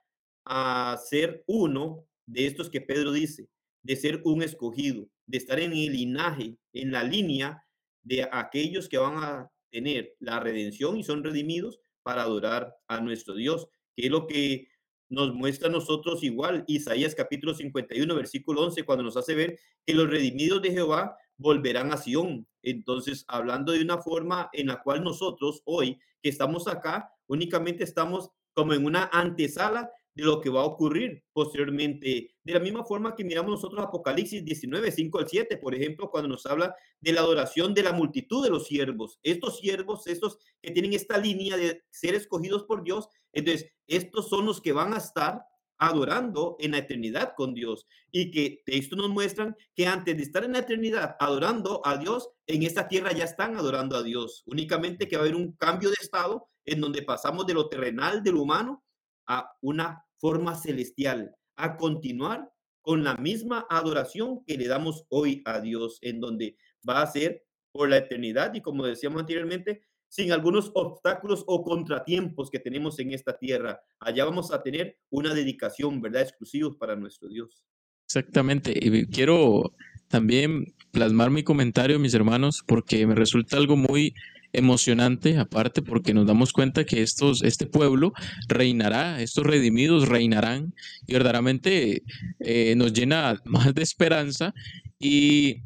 a ser uno de estos que Pedro dice, de ser un escogido, de estar en el linaje, en la línea de aquellos que van a tener la redención y son redimidos para adorar a nuestro Dios, que es lo que nos muestra a nosotros igual Isaías capítulo 51, versículo 11, cuando nos hace ver que los redimidos de Jehová volverán a Sión. Entonces, hablando de una forma en la cual nosotros hoy que estamos acá, únicamente estamos como en una antesala de lo que va a ocurrir posteriormente. De la misma forma que miramos nosotros Apocalipsis 19, 5 al 7, por ejemplo, cuando nos habla de la adoración de la multitud de los siervos. Estos siervos, estos que tienen esta línea de ser escogidos por Dios, entonces estos son los que van a estar adorando en la eternidad con Dios. Y que esto nos muestran que antes de estar en la eternidad adorando a Dios, en esta tierra ya están adorando a Dios. Únicamente que va a haber un cambio de estado en donde pasamos de lo terrenal, del humano, a una forma celestial, a continuar con la misma adoración que le damos hoy a Dios, en donde va a ser por la eternidad y como decíamos anteriormente, sin algunos obstáculos o contratiempos que tenemos en esta tierra. Allá vamos a tener una dedicación, ¿verdad? Exclusivos para nuestro Dios. Exactamente. Y quiero también plasmar mi comentario, mis hermanos, porque me resulta algo muy emocionante, aparte porque nos damos cuenta que estos, este pueblo reinará, estos redimidos reinarán y verdaderamente eh, nos llena más de esperanza. Y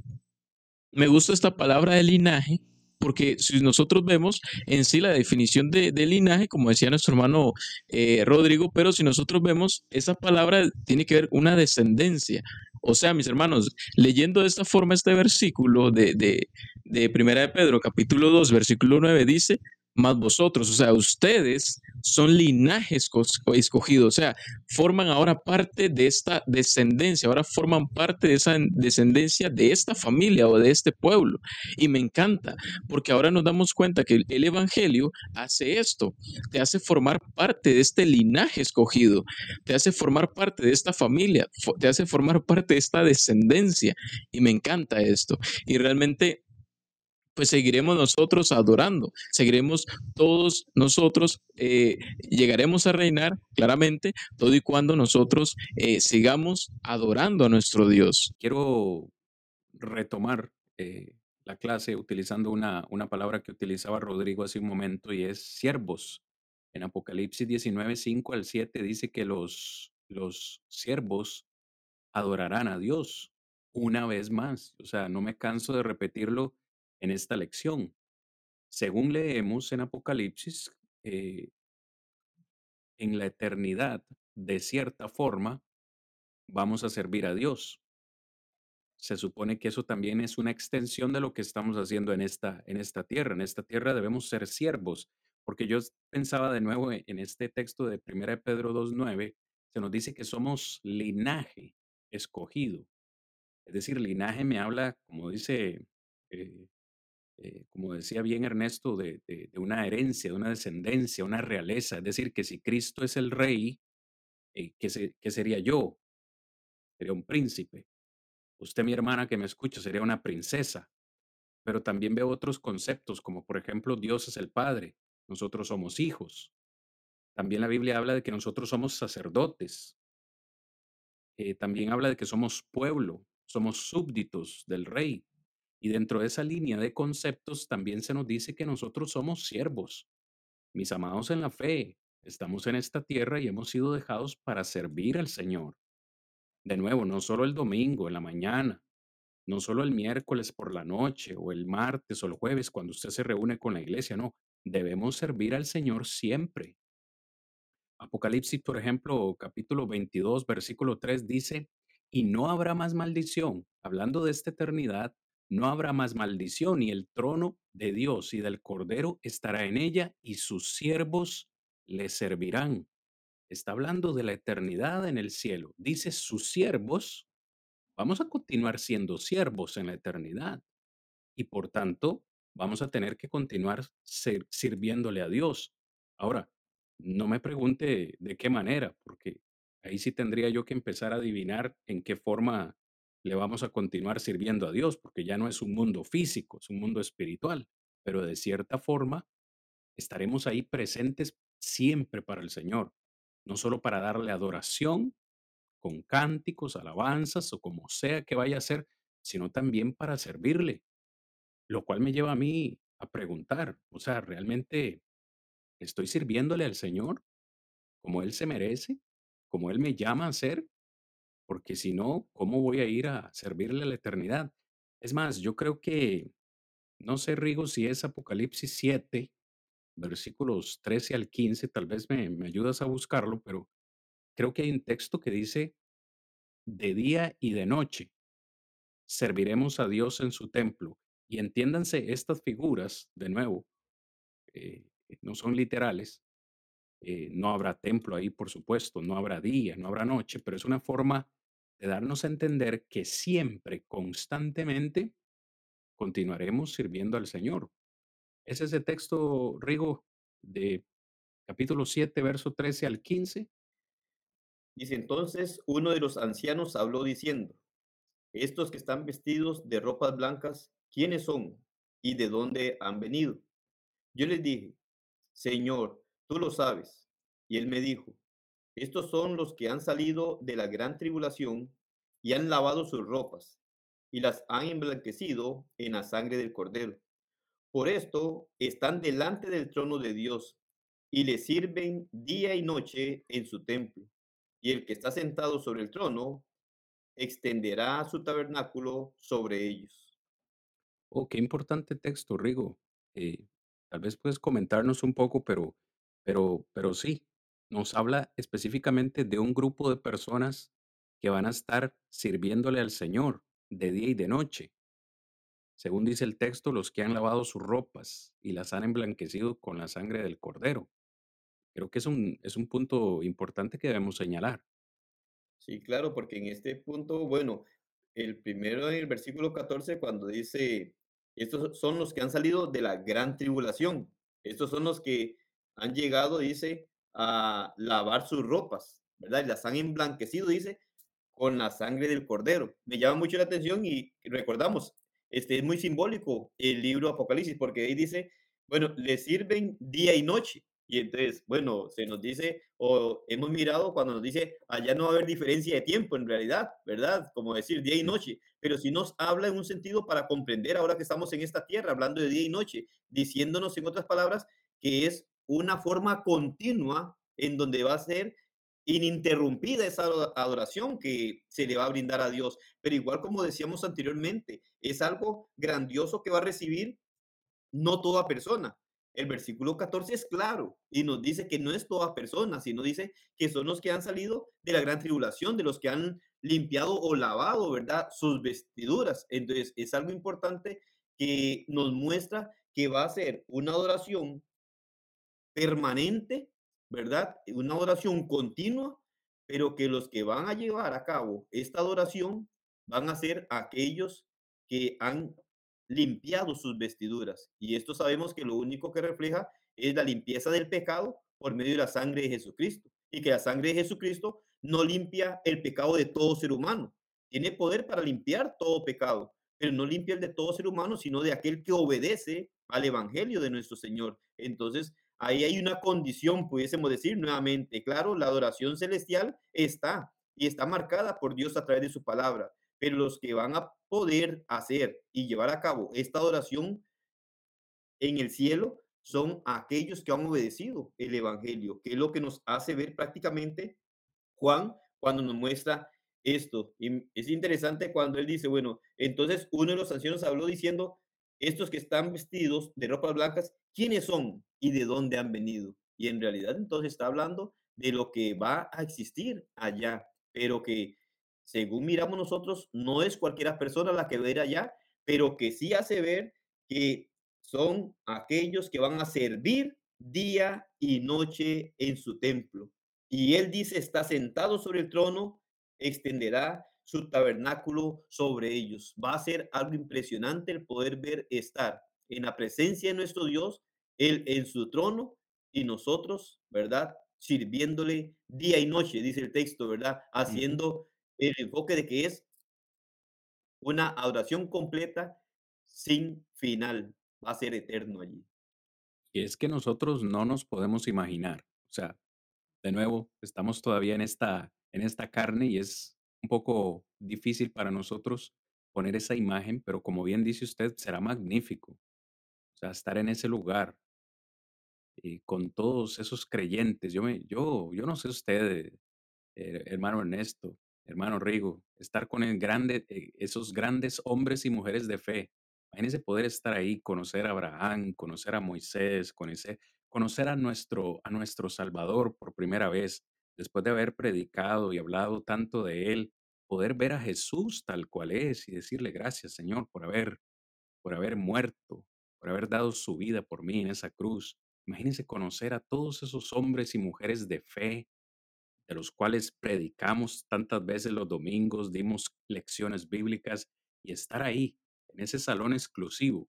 me gusta esta palabra de linaje, porque si nosotros vemos en sí la definición de, linaje, como decía nuestro hermano eh, Rodrigo, pero si nosotros vemos, esa palabra tiene que ver una descendencia, o sea, mis hermanos, leyendo de esta forma este versículo de, de, de Primera de Pedro, capítulo 2, versículo 9, dice, más vosotros, o sea, ustedes son linajes escogidos, o sea, forman ahora parte de esta descendencia, ahora forman parte de esa descendencia de esta familia o de este pueblo. Y me encanta, porque ahora nos damos cuenta que el Evangelio hace esto, te hace formar parte de este linaje escogido, te hace formar parte de esta familia, te hace formar parte de esta descendencia. Y me encanta esto. Y realmente pues seguiremos nosotros adorando, seguiremos todos nosotros, eh, llegaremos a reinar claramente todo y cuando nosotros eh, sigamos adorando a nuestro Dios. Quiero retomar eh, la clase utilizando una, una palabra que utilizaba Rodrigo hace un momento y es siervos. En Apocalipsis 19, 5 al 7 dice que los, los siervos adorarán a Dios una vez más. O sea, no me canso de repetirlo en esta lección. Según leemos en Apocalipsis, eh, en la eternidad, de cierta forma, vamos a servir a Dios. Se supone que eso también es una extensión de lo que estamos haciendo en esta, en esta tierra. En esta tierra debemos ser siervos, porque yo pensaba de nuevo e, en este texto de 1 Pedro 2.9, se nos dice que somos linaje escogido. Es decir, linaje me habla, como dice, eh, eh, como decía bien Ernesto, de, una herencia, de una descendencia, una realeza. Es decir, que si Cristo es el rey, eh, ¿qué, se, ¿qué sería yo? Sería un príncipe. Usted, mi hermana que me escucha, sería una princesa. Pero también veo otros conceptos, como por ejemplo, Dios es el Padre, nosotros somos hijos. También la Biblia habla de que nosotros somos sacerdotes. Eh, también habla de que somos pueblo, somos súbditos del rey. Y dentro de esa línea de conceptos también se nos dice que nosotros somos siervos. Mis amados en la fe, estamos en esta tierra y hemos sido dejados para servir al Señor. De nuevo, no solo el domingo, en la mañana, no solo el miércoles por la noche o el martes o el jueves cuando usted se reúne con la iglesia, no, debemos servir al Señor siempre. Apocalipsis, por ejemplo, capítulo 22, versículo 3 dice, y no habrá más maldición. Hablando de esta eternidad, no habrá más maldición y el trono de Dios y del Cordero estará en ella y sus siervos le servirán. Está hablando de la eternidad en el cielo. Dice sus siervos, vamos a continuar siendo siervos en la eternidad y por tanto vamos a tener que continuar sirviéndole a Dios. Ahora, no me pregunte de qué manera, porque ahí sí tendría yo que empezar a adivinar en qué forma le vamos a continuar sirviendo a Dios, porque ya no es un mundo físico, es un mundo espiritual, pero de cierta forma estaremos ahí presentes siempre para el Señor, no solo para darle adoración con cánticos, alabanzas o como sea que vaya a ser, sino también para servirle, lo cual me lleva a mí a preguntar, o sea, ¿realmente estoy sirviéndole al Señor como Él se merece, como Él me llama a ser? Porque si no, ¿cómo voy a ir a servirle a la eternidad? Es más, yo creo que, no sé, Rigo, si es Apocalipsis 7, versículos 13 al 15, tal vez me, me ayudas a buscarlo, pero creo que hay un texto que dice, de día y de noche serviremos a Dios en su templo. Y entiéndanse estas figuras, de nuevo, eh, no son literales. Eh, no habrá templo ahí, por supuesto, no habrá día, no habrá noche, pero es una forma de darnos a entender que siempre, constantemente, continuaremos sirviendo al Señor. Es ese texto, Rigo, de capítulo 7, verso 13 al 15. Dice entonces, uno de los ancianos habló diciendo, estos que están vestidos de ropas blancas, ¿quiénes son y de dónde han venido? Yo les dije, Señor, tú lo sabes. Y él me dijo, estos son los que han salido de la gran tribulación y han lavado sus ropas y las han emblanquecido en la sangre del cordero. Por esto están delante del trono de Dios y le sirven día y noche en su templo. Y el que está sentado sobre el trono extenderá su tabernáculo sobre ellos. Oh, qué importante texto, Rigo. Eh, tal vez puedes comentarnos un poco, pero, pero, pero sí, nos habla específicamente de un grupo de personas que van a estar sirviéndole al Señor de día y de noche. Según dice el texto, los que han lavado sus ropas y las han emblanquecido con la sangre del cordero. Creo que es un, es un punto importante que debemos señalar. Sí, claro, porque en este punto, bueno, el primero en el versículo 14, cuando dice, estos son los que han salido de la gran tribulación, estos son los que han llegado, dice, a lavar sus ropas, ¿verdad? Y las han emblanquecido, dice, con la sangre del cordero. Me llama mucho la atención y recordamos, este es muy simbólico el libro Apocalipsis, porque ahí dice, bueno, le sirven día y noche. Y entonces, bueno, se nos dice, o hemos mirado cuando nos dice, allá no va a haber diferencia de tiempo en realidad, ¿verdad? Como decir día y noche, pero si nos habla en un sentido para comprender ahora que estamos en esta tierra, hablando de día y noche, diciéndonos en otras palabras que es una forma continua en donde va a ser ininterrumpida esa adoración que se le va a brindar a Dios. Pero igual como decíamos anteriormente, es algo grandioso que va a recibir no toda persona. El versículo 14 es claro y nos dice que no es toda persona, sino dice que son los que han salido de la gran tribulación, de los que han limpiado o lavado, ¿verdad? Sus vestiduras. Entonces, es algo importante que nos muestra que va a ser una adoración permanente ¿verdad? Una adoración continua, pero que los que van a llevar a cabo esta adoración van a ser aquellos que han limpiado sus vestiduras. Y esto sabemos que lo único que refleja es la limpieza del pecado por medio de la sangre de Jesucristo. Y que la sangre de Jesucristo no limpia el pecado de todo ser humano. Tiene poder para limpiar todo pecado, pero no limpia el de todo ser humano, sino de aquel que obedece al Evangelio de nuestro Señor. Entonces, ahí hay una condición, pudiésemos decir nuevamente, claro, la adoración celestial está y está marcada por Dios a través de su palabra, pero los que van a poder hacer y llevar a cabo esta adoración en el cielo son aquellos que han obedecido el Evangelio, que es lo que nos hace ver prácticamente Juan cuando nos muestra esto. Y es interesante cuando él dice, bueno, entonces uno de los ancianos habló diciendo, estos que están vestidos de ropas blancas, ¿quiénes son y de dónde han venido? Y en realidad entonces está hablando de lo que va a existir allá, pero que según miramos nosotros, no es cualquiera persona la que ver allá, pero que sí hace ver que son aquellos que van a servir día y noche en su templo. Y él dice, está sentado sobre el trono, extenderá su tabernáculo sobre ellos. Va a ser algo impresionante el poder ver estar en la presencia de nuestro Dios, Él en su trono y nosotros, ¿verdad? Sirviéndole día y noche, dice el texto, ¿verdad? Haciendo el enfoque de que es una adoración completa sin final. Va a ser eterno allí. Y es que nosotros no nos podemos imaginar. O sea, de nuevo, estamos todavía en esta, en esta carne y es un poco difícil para nosotros poner esa imagen, pero como bien dice usted, será magnífico. O sea, estar en ese lugar y con todos esos creyentes. Yo, me, yo, yo no sé usted, eh, hermano Ernesto, hermano Rigo, estar con el grande, eh, esos grandes hombres y mujeres de fe. Imagínense poder estar ahí, conocer a Abraham, conocer a Moisés, conocer, conocer a, nuestro, a nuestro Salvador por primera vez, después de haber predicado y hablado tanto de Él, poder ver a Jesús tal cual es y decirle gracias, Señor, por haber, por haber muerto, por haber dado su vida por mí en esa cruz. Imagínense conocer a todos esos hombres y mujeres de fe, de los cuales predicamos tantas veces los domingos, dimos lecciones bíblicas y estar ahí, en ese salón exclusivo.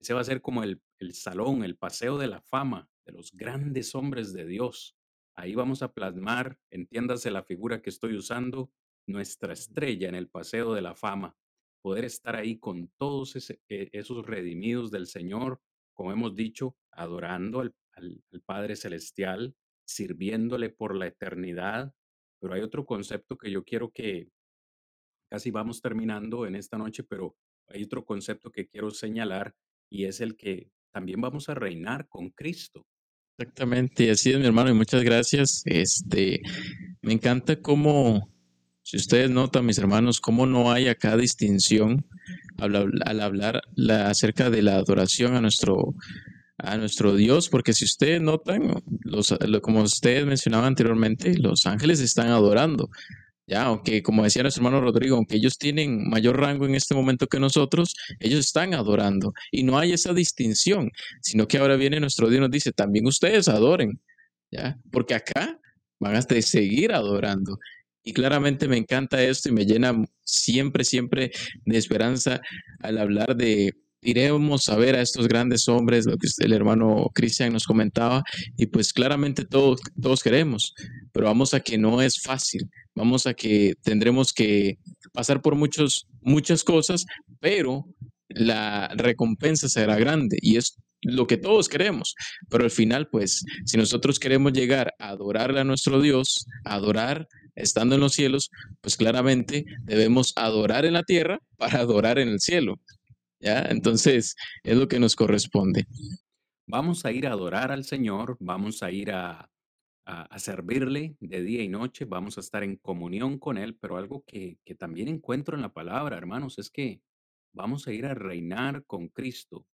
Ese va a ser como el, el salón, el paseo de la fama de los grandes hombres de Dios, Ahí vamos a plasmar, entiéndase la figura que estoy usando, nuestra estrella en el Paseo de la Fama. Poder estar ahí con todos e, esos redimidos del Señor, como hemos dicho, adorando al, Padre Celestial, sirviéndole por la eternidad. Pero hay otro concepto que yo quiero que casi vamos terminando en esta noche, pero hay otro concepto que quiero señalar y es el que también vamos a reinar con Cristo. Exactamente, así es mi hermano y muchas gracias. Este, me encanta cómo, si ustedes notan mis hermanos, cómo no hay acá distinción al, hablar acerca de la adoración a nuestro, a nuestro Dios, porque si ustedes notan, los, como ustedes mencionaban anteriormente, los ángeles están adorando. Ya, aunque como decía nuestro hermano Rodrigo, aunque ellos tienen mayor rango en este momento que nosotros, ellos están adorando. Y no hay esa distinción, sino que ahora viene nuestro Dios y nos dice, también ustedes adoren. ¿Ya? Porque acá van a seguir adorando. Y claramente me encanta esto y me llena siempre, siempre de esperanza al hablar de iremos a ver a estos grandes hombres, lo que el hermano Cristian nos comentaba, y pues claramente todos, todos queremos, pero vamos a que no es fácil, vamos a que tendremos que pasar por muchos, muchas cosas, pero la recompensa será grande y es lo que todos queremos. Pero al final, pues, si nosotros queremos llegar a adorarle a nuestro Dios, a adorar estando en los cielos, pues claramente debemos adorar en la tierra para adorar en el cielo. ¿Ya? Entonces, es lo que nos corresponde. Vamos a ir a adorar al Señor, vamos a ir a a, servirle de día y noche, vamos a estar en comunión con Él, pero algo que, que también encuentro en la palabra, hermanos, es que vamos a ir a reinar con Cristo,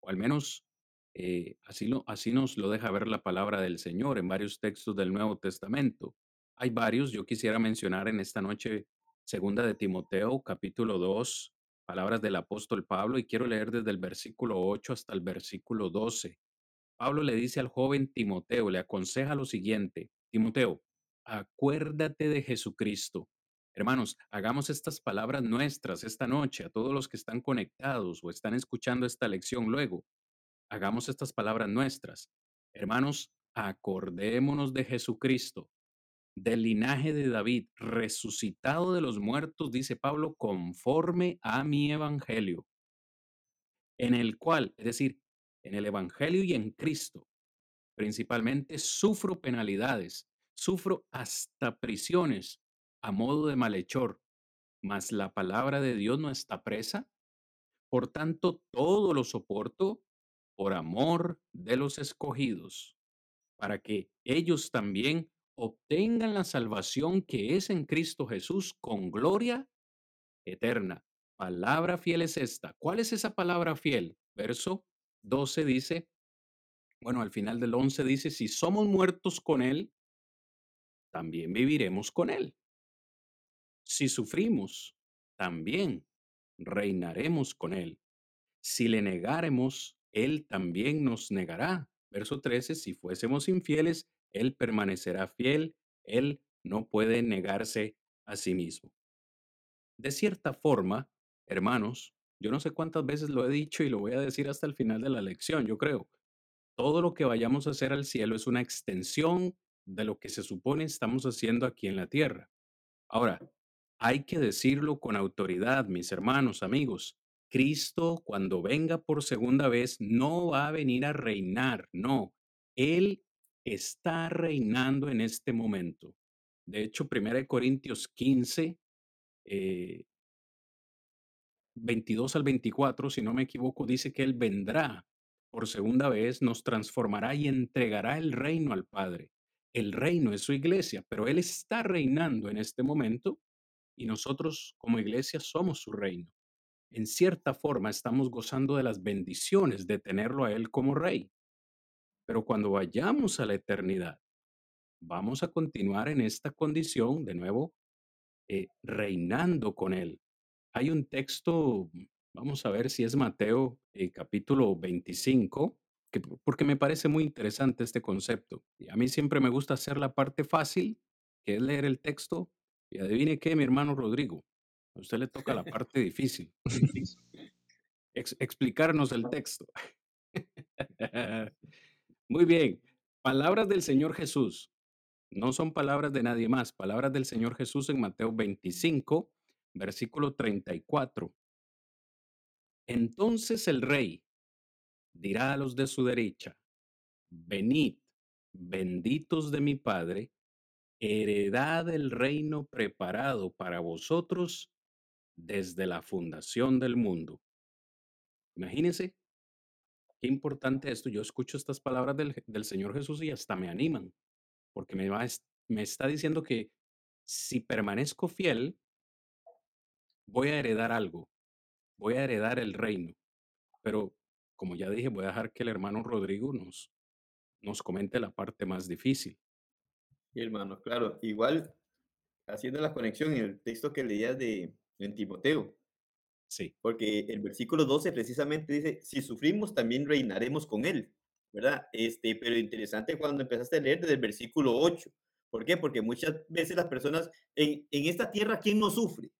o al menos eh, así, lo, así nos lo deja ver la palabra del Señor en varios textos del Nuevo Testamento. Hay varios, yo quisiera mencionar en esta noche segunda de Timoteo, capítulo 2, palabras del apóstol Pablo, y quiero leer desde el versículo 8 hasta el versículo 12. Pablo le dice al joven Timoteo, le aconseja lo siguiente, Timoteo, acuérdate de Jesucristo, Hermanos, hagamos estas palabras nuestras esta noche a todos los que están conectados o están escuchando esta lección luego. Hagamos estas palabras nuestras. Hermanos, acordémonos de Jesucristo, del linaje de David, resucitado de los muertos, dice Pablo, conforme a mi evangelio, en el cual, es decir, en el evangelio y en Cristo, principalmente sufro penalidades, sufro hasta prisiones a modo de malhechor, mas la palabra de Dios no está presa. Por tanto, todo lo soporto por amor de los escogidos, para que ellos también obtengan la salvación que es en Cristo Jesús con gloria eterna. Palabra fiel es esta. ¿Cuál es esa palabra fiel? Verso 12 dice, bueno, al final del 11 dice, si somos muertos con Él, también viviremos con Él. Si sufrimos, también reinaremos con Él. Si le negáremos, Él también nos negará. Verso 13, si fuésemos infieles, Él permanecerá fiel. Él no puede negarse a sí mismo. De cierta forma, hermanos, yo no sé cuántas veces lo he dicho y lo voy a decir hasta el final de la lección, yo creo. Todo lo que vayamos a hacer al cielo es una extensión de lo que se supone estamos haciendo aquí en la tierra. Ahora, hay que decirlo con autoridad, mis hermanos, amigos. Cristo, cuando venga por segunda vez, no va a venir a reinar, no. Él está reinando en este momento. De hecho, 1 Corintios 15, 22 eh, al 24, si no me equivoco, dice que Él vendrá por segunda vez, nos transformará y entregará el reino al Padre. El reino es su iglesia, pero Él está reinando en este momento y nosotros como iglesia somos su reino. En cierta forma estamos gozando de las bendiciones de tenerlo a Él como rey. Pero cuando vayamos a la eternidad, vamos a continuar en esta condición, de nuevo, eh, reinando con Él. Hay un texto, vamos a ver si es Mateo eh, capítulo 25, que, porque me parece muy interesante este concepto. Y a mí siempre me gusta hacer la parte fácil, que es leer el texto, y adivine qué, mi hermano Rodrigo, a usted le toca la parte difícil. explicarnos el texto. Muy bien. Palabras del Señor Jesús. No son palabras de nadie más. Palabras del Señor Jesús en Mateo 25, versículo 34. Entonces el rey dirá a los de su derecha, venid, benditos de mi Padre, heredad del reino preparado para vosotros desde la fundación del mundo. Imagínense qué importante esto. Yo escucho estas palabras del, Señor Jesús y hasta me animan, porque me, va, me está diciendo que si permanezco fiel, voy a heredar algo, voy a heredar el reino. Pero, como ya dije, voy a dejar que el hermano Rodrigo nos, nos comente la parte más difícil hermano, claro. Igual, haciendo la conexión en el texto que leías de en Timoteo. Sí. Porque el versículo 12 precisamente dice, si sufrimos, también reinaremos con él, ¿verdad? Este, pero interesante cuando empezaste a leer desde el versículo 8. ¿Por qué? Porque muchas veces las personas, en, en esta tierra, ¿quién no sufre?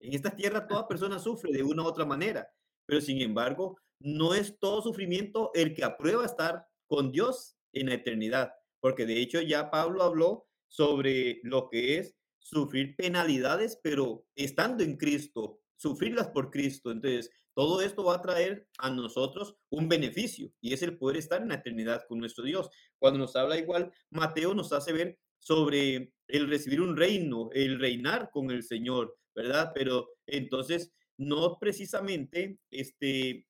En esta tierra toda persona sufre de una u otra manera, pero sin embargo, no es todo sufrimiento el que aprueba estar con Dios en la eternidad, porque de hecho ya Pablo habló sobre lo que es sufrir penalidades, pero estando en Cristo, sufrirlas por Cristo. Entonces, todo esto va a traer a nosotros un beneficio y es el poder estar en la eternidad con nuestro Dios. Cuando nos habla igual, Mateo nos hace ver sobre el recibir un reino, el reinar con el Señor, ¿verdad? Pero entonces, no precisamente este,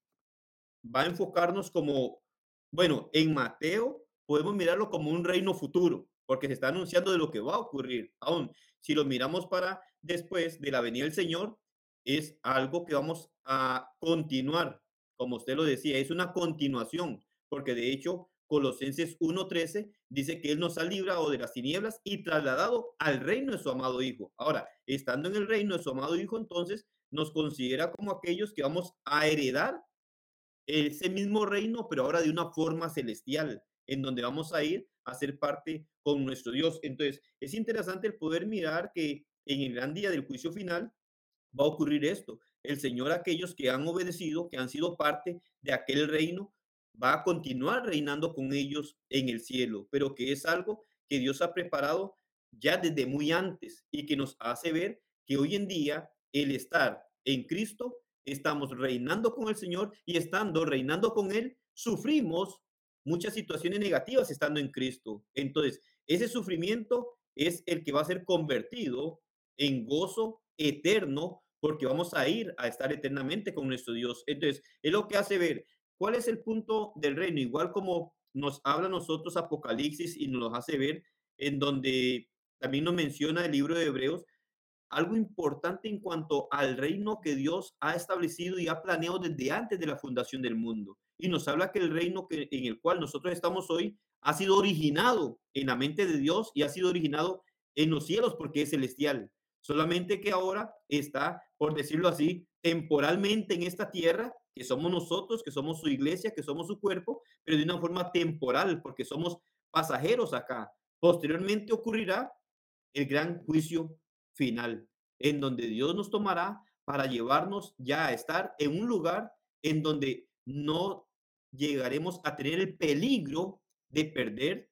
va a enfocarnos como, bueno, en Mateo podemos mirarlo como un reino futuro, porque se está anunciando de lo que va a ocurrir. Aún si lo miramos para después de la venida del Señor, es algo que vamos a continuar, como usted lo decía, es una continuación, porque de hecho Colosenses 1.13 dice que Él nos ha librado de las tinieblas y trasladado al reino de su amado Hijo. Ahora, estando en el reino de su amado Hijo, entonces nos considera como aquellos que vamos a heredar ese mismo reino, pero ahora de una forma celestial, en donde vamos a ir a ser parte con nuestro Dios. Entonces, es interesante el poder mirar que en el gran día del juicio final va a ocurrir esto. El Señor, aquellos que han obedecido, que han sido parte de aquel reino, va a continuar reinando con ellos en el cielo, pero que es algo que Dios ha preparado ya desde muy antes y que nos hace ver que hoy en día el estar en Cristo, estamos reinando con el Señor y estando reinando con Él, sufrimos muchas situaciones negativas estando en Cristo. Entonces, ese sufrimiento es el que va a ser convertido en gozo eterno porque vamos a ir a estar eternamente con nuestro Dios. Entonces, es lo que hace ver cuál es el punto del reino, igual como nos habla nosotros Apocalipsis y nos lo hace ver en donde también nos menciona el libro de Hebreos, algo importante en cuanto al reino que Dios ha establecido y ha planeado desde antes de la fundación del mundo. Y nos habla que el reino que, en el cual nosotros estamos hoy ha sido originado en la mente de Dios y ha sido originado en los cielos porque es celestial. Solamente que ahora está, por decirlo así, temporalmente en esta tierra, que somos nosotros, que somos su iglesia, que somos su cuerpo, pero de una forma temporal, porque somos pasajeros acá. Posteriormente ocurrirá el gran juicio final, en donde Dios nos tomará para llevarnos ya a estar en un lugar en donde no llegaremos a tener el peligro de perder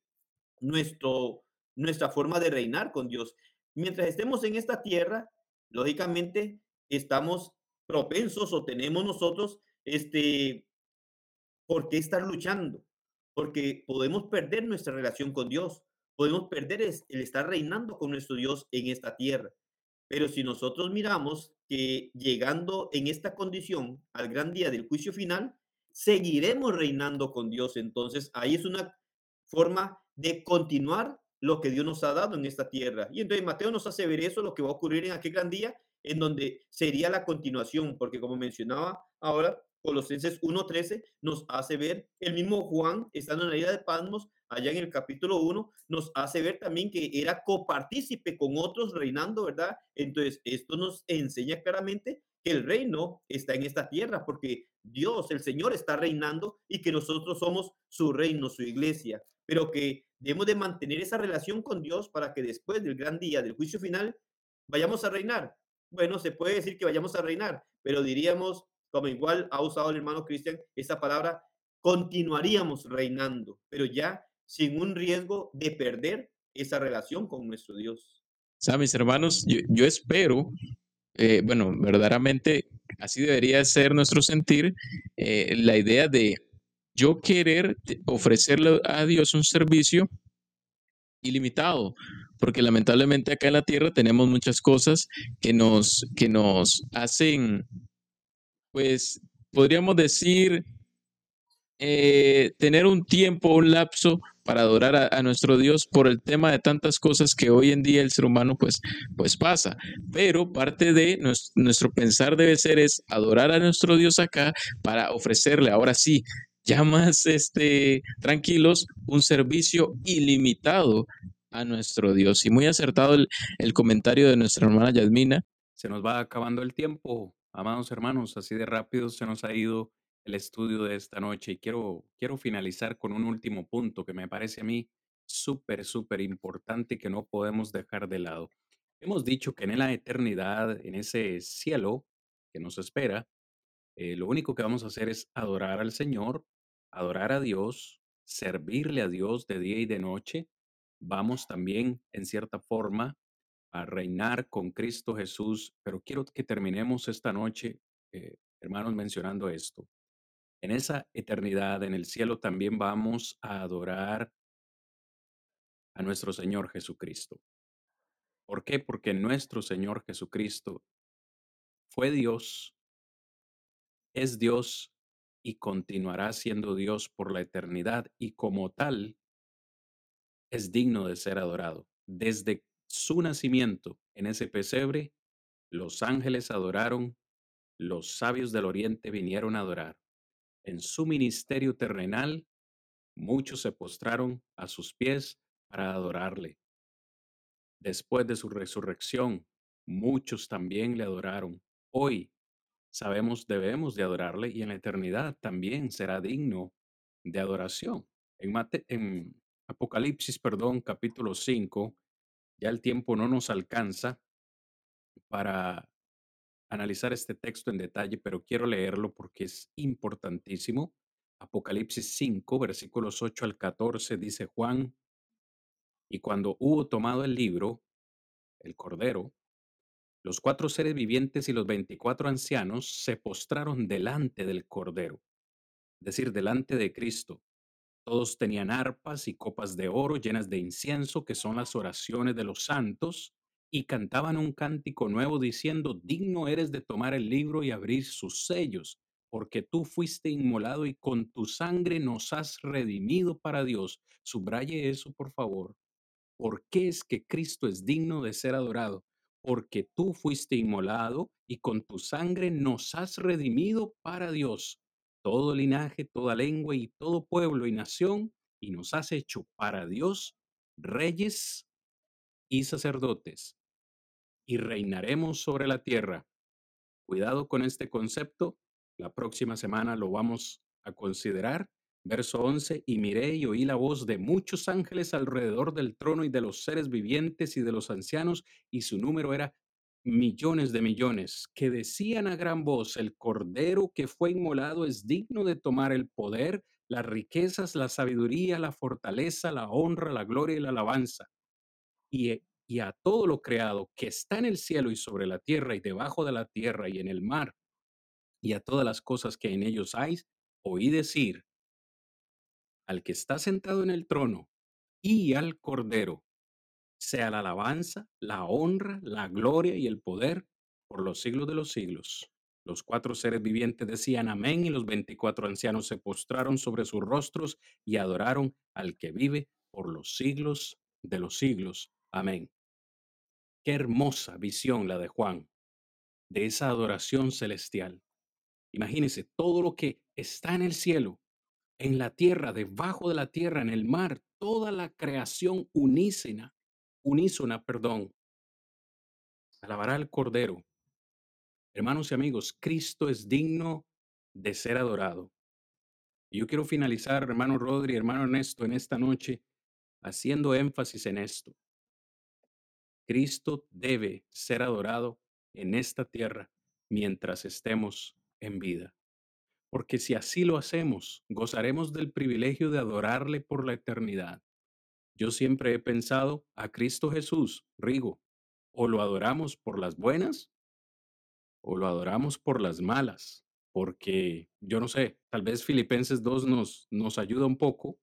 nuestro, nuestra forma de reinar con Dios. Mientras estemos en esta tierra, lógicamente estamos propensos o tenemos nosotros este por qué estar luchando, porque podemos perder nuestra relación con Dios, podemos perder el estar reinando con nuestro Dios en esta tierra. Pero si nosotros miramos que llegando en esta condición al gran día del juicio final, seguiremos reinando con Dios. Entonces, ahí es una forma de continuar lo que Dios nos ha dado en esta tierra. Y entonces Mateo nos hace ver eso, lo que va a ocurrir en aquel gran día, en donde sería la continuación, porque como mencionaba ahora, Colosenses 1.13 nos hace ver, el mismo Juan, estando en la isla de Pasmos, allá en el capítulo 1, nos hace ver también que era copartícipe con otros reinando, ¿verdad? Entonces, esto nos enseña claramente que el reino está en esta tierra, porque Dios, el Señor, está reinando y que nosotros somos su reino, su iglesia, pero que debemos de mantener esa relación con Dios para que después del gran día del juicio final vayamos a reinar. Bueno, se puede decir que vayamos a reinar, pero diríamos como igual ha usado el hermano Cristian esa palabra, continuaríamos reinando, pero ya sin un riesgo de perder esa relación con nuestro Dios. Mis hermanos, yo, espero, eh, bueno, verdaderamente así debería ser nuestro sentir, eh, la idea de yo querer ofrecerle a Dios un servicio ilimitado, porque lamentablemente acá en la tierra tenemos muchas cosas que nos, que nos hacen pues podríamos decir, eh, tener un tiempo, un lapso para adorar a, nuestro Dios por el tema de tantas cosas que hoy en día el ser humano pues, pues pasa. Pero parte de nuestro, nuestro pensar debe ser es adorar a nuestro Dios acá para ofrecerle, ahora sí, ya más este, tranquilos, un servicio ilimitado a nuestro Dios. Y muy acertado el, el comentario de nuestra hermana Yasmina. Se nos va acabando el tiempo. Amados hermanos, así de rápido se nos ha ido el estudio de esta noche y quiero, quiero finalizar con un último punto que me parece a mí súper, súper importante que no podemos dejar de lado. Hemos dicho que en la eternidad, en ese cielo que nos espera, eh, lo único que vamos a hacer es adorar al Señor, adorar a Dios, servirle a Dios de día y de noche. Vamos también, en cierta forma, a reinar con Cristo Jesús, pero quiero que terminemos esta noche, eh, hermanos, mencionando esto. En esa eternidad, en el cielo, también vamos a adorar a nuestro Señor Jesucristo. ¿Por qué? Porque nuestro Señor Jesucristo fue Dios, es Dios y continuará siendo Dios por la eternidad y como tal es digno de ser adorado. Desde su nacimiento en ese pesebre, los ángeles adoraron, los sabios del oriente vinieron a adorar. En su ministerio terrenal, muchos se postraron a sus pies para adorarle. Después de su resurrección, muchos también le adoraron. Hoy sabemos debemos de adorarle y en la eternidad también será digno de adoración. En, en Apocalipsis, perdón, capítulo 5, ya el tiempo no nos alcanza, para analizar este texto en detalle, pero quiero leerlo porque es importantísimo. Apocalipsis 5, versículos 8 al 14, dice Juan, y cuando hubo tomado el libro, el Cordero, los cuatro seres vivientes y los veinticuatro ancianos se postraron delante del Cordero, es decir, delante de Cristo. Todos tenían arpas y copas de oro llenas de incienso, que son las oraciones de los santos, y cantaban un cántico nuevo diciendo, digno eres de tomar el libro y abrir sus sellos, porque tú fuiste inmolado y con tu sangre nos has redimido para Dios. Subraye eso, por favor. ¿Por qué es que Cristo es digno de ser adorado? Porque tú fuiste inmolado y con tu sangre nos has redimido para Dios. Todo linaje, toda lengua y todo pueblo y nación, y nos has hecho para Dios reyes y sacerdotes y reinaremos sobre la tierra. Cuidado con este concepto, la próxima semana lo vamos a considerar. Verso 11, y miré y oí la voz de muchos ángeles alrededor del trono y de los seres vivientes y de los ancianos, y su número era millones de millones, que decían a gran voz, el Cordero que fue inmolado es digno de tomar el poder, las riquezas, la sabiduría, la fortaleza, la honra, la gloria y la alabanza. Y y a todo lo creado que está en el cielo y sobre la tierra y debajo de la tierra y en el mar, y a todas las cosas que en ellos hay, oí decir al que está sentado en el trono y al Cordero, sea la alabanza, la honra, la gloria y el poder por los siglos de los siglos. Los cuatro seres vivientes decían amén y los veinticuatro ancianos se postraron sobre sus rostros y adoraron al que vive por los siglos de los siglos. Amén. Qué hermosa visión la de Juan, de esa adoración celestial. Imagínense todo lo que está en el cielo, en la tierra, debajo de la tierra, en el mar, toda la creación unísona, unísona, perdón. Alabará al Cordero. Hermanos y amigos, Cristo es digno de ser adorado. Y yo quiero finalizar, hermano Rodri, hermano Ernesto, en esta noche, haciendo énfasis en esto. Cristo debe ser adorado en esta tierra mientras estemos en vida. Porque si así lo hacemos, gozaremos del privilegio de adorarle por la eternidad. Yo siempre he pensado a Cristo Jesús, Rigo, o lo adoramos por las buenas o lo adoramos por las malas, porque yo no sé, tal vez Filipenses 2 nos, nos ayuda un poco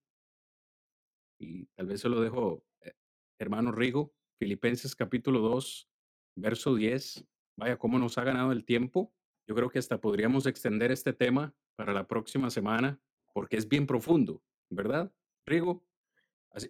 y tal vez se lo dejo, eh, hermano Rigo, Filipenses capítulo 2, verso 10. Vaya, cómo nos ha ganado el tiempo. Yo creo que hasta podríamos extender este tema para la próxima semana porque es bien profundo, ¿verdad, Rigo?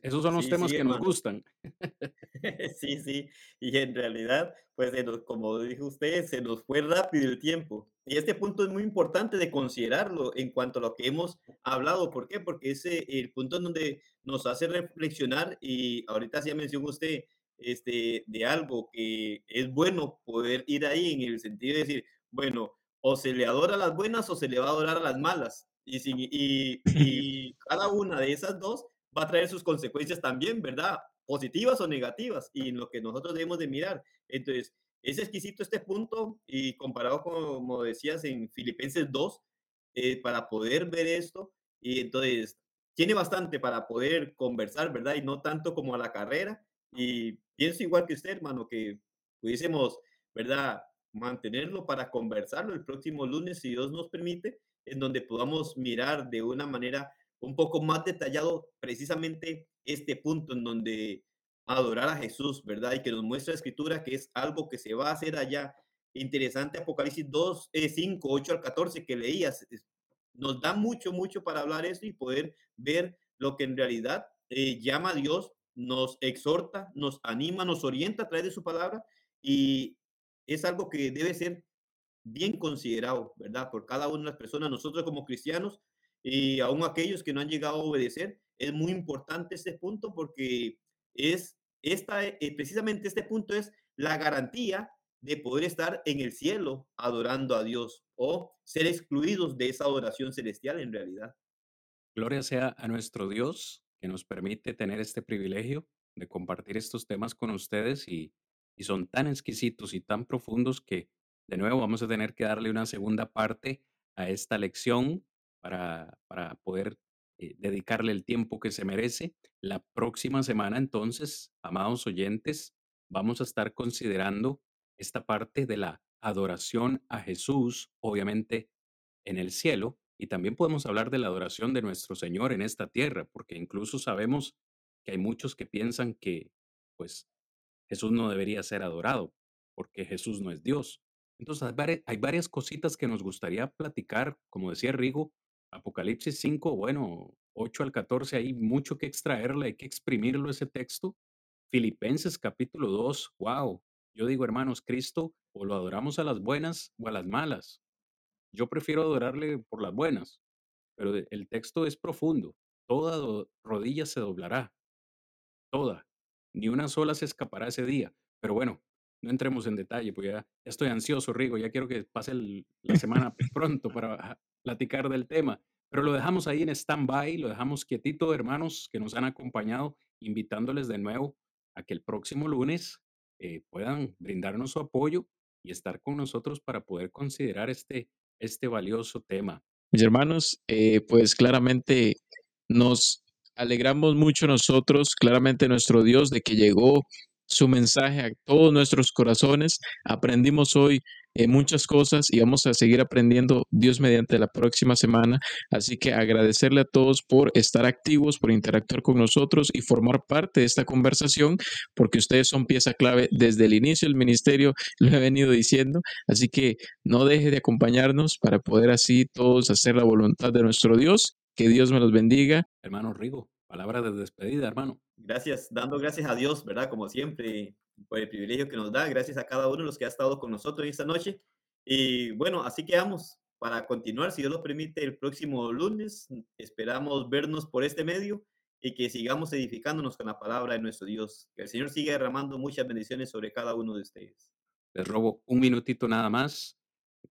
esos son los temas que nos gustan. sí, sí. Y en realidad, pues como dijo usted, se nos fue rápido el tiempo. Y este punto es muy importante de considerarlo en cuanto a lo que hemos hablado. ¿Por qué? Porque es el punto en donde nos hace reflexionar y ahorita ya mencionó usted este, de algo que es bueno poder ir ahí en el sentido de decir, bueno, o se le adora a las buenas o se le va a adorar a las malas. Y, y, y cada una de esas dos va a traer sus consecuencias también, ¿verdad? Positivas o negativas, y en lo que nosotros debemos de mirar. Entonces, es exquisito este punto y comparado con, como decías, en Filipenses 2, eh, para poder ver esto, y entonces tiene bastante para poder conversar, ¿verdad? Y no tanto como a la carrera, y pienso igual que usted, hermano, que pudiésemos, ¿verdad? Mantenerlo para conversarlo el próximo lunes, si Dios nos permite, en donde podamos mirar de una manera un poco más detallado precisamente este punto en donde adorar a Jesús, ¿verdad? Y que nos muestra la escritura que es algo que se va a hacer allá. Interesante Apocalipsis 2, 5, 8 al 14 que leías. Nos da mucho, mucho para hablar eso y poder ver lo que en realidad eh, llama a Dios nos exhorta, nos anima, nos orienta a través de su palabra y es algo que debe ser bien considerado, ¿verdad? Por cada una de las personas, nosotros como cristianos y aún aquellos que no han llegado a obedecer, es muy importante este punto porque es esta, eh, precisamente este punto es la garantía de poder estar en el cielo adorando a Dios o ser excluidos de esa adoración celestial en realidad. Gloria sea a nuestro Dios que nos permite tener este privilegio de compartir estos temas con ustedes y y son tan exquisitos y tan profundos que de nuevo vamos a tener que darle una segunda parte a esta lección para, para poder eh, dedicarle el tiempo que se merece. La próxima semana entonces, amados oyentes, vamos a estar considerando esta parte de la adoración a Jesús, obviamente en el cielo, y también podemos hablar de la adoración de nuestro Señor en esta tierra, porque incluso sabemos que hay muchos que piensan que, pues, Jesús no debería ser adorado, porque Jesús no es Dios. Entonces, hay varias, cositas que nos gustaría platicar, como decía Rigo, Apocalipsis 5, bueno, 8 al 14, hay mucho que extraerle, hay que exprimirlo ese texto. Filipenses capítulo 2, wow. Yo digo, hermanos, Cristo o lo adoramos a las buenas o a las malas. Yo prefiero adorarle por las buenas, pero el texto es profundo. Toda rodilla se doblará, toda. Ni una sola se escapará ese día. Pero bueno, no entremos en detalle, pues ya, estoy ansioso, Rigo, ya quiero que pase la semana pronto para platicar del tema. Pero lo dejamos ahí en stand-by, lo dejamos quietito, hermanos que nos han acompañado, invitándoles de nuevo a que el próximo lunes eh, puedan brindarnos su apoyo y estar con nosotros para poder considerar este, este valioso tema. Mis hermanos, eh, pues claramente nos alegramos mucho nosotros, claramente nuestro Dios, de que llegó su mensaje a todos nuestros corazones. Aprendimos hoy eh, muchas cosas y vamos a seguir aprendiendo Dios mediante la próxima semana. Así que agradecerle a todos por estar activos, por interactuar con nosotros y formar parte de esta conversación, porque ustedes son pieza clave desde el inicio del ministerio, lo he venido diciendo. Así que no deje de acompañarnos para poder así todos hacer la voluntad de nuestro Dios. Que Dios me los bendiga. Hermano Rigo, palabra de despedida, hermano. Gracias, dando gracias a Dios, ¿verdad? Como siempre, por el privilegio que nos da. Gracias a cada uno de los que ha estado con nosotros esta noche. Y bueno, así quedamos para continuar, si Dios lo permite, el próximo lunes. Esperamos vernos por este medio y que sigamos edificándonos con la palabra de nuestro Dios. Que el Señor siga derramando muchas bendiciones sobre cada uno de ustedes. Les robo un minutito nada más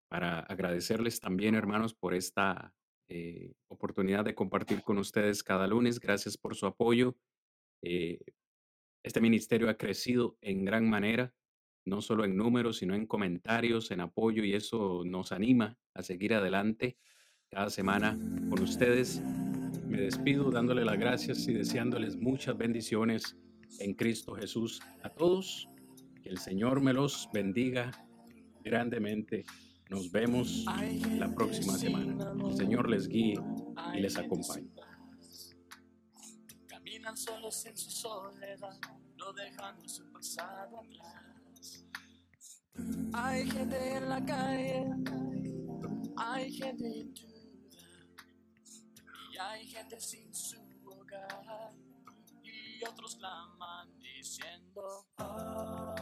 para agradecerles también, hermanos, por esta eh, oportunidad de compartir con ustedes cada lunes. Gracias por su apoyo. Eh, este ministerio ha crecido en gran manera, no solo en números, sino en comentarios, en apoyo, y eso nos anima a seguir adelante cada semana con ustedes. Me despido dándole las gracias y deseándoles muchas bendiciones en Cristo Jesús a todos. Que el Señor me los bendiga grandemente. Nos vemos la próxima semana. El Señor les guíe y les acompañe solos en su soledad, no dejando su pasado atrás. Hay gente en la calle, hay gente en duda, y hay gente sin su hogar, y otros claman diciendo, Abba,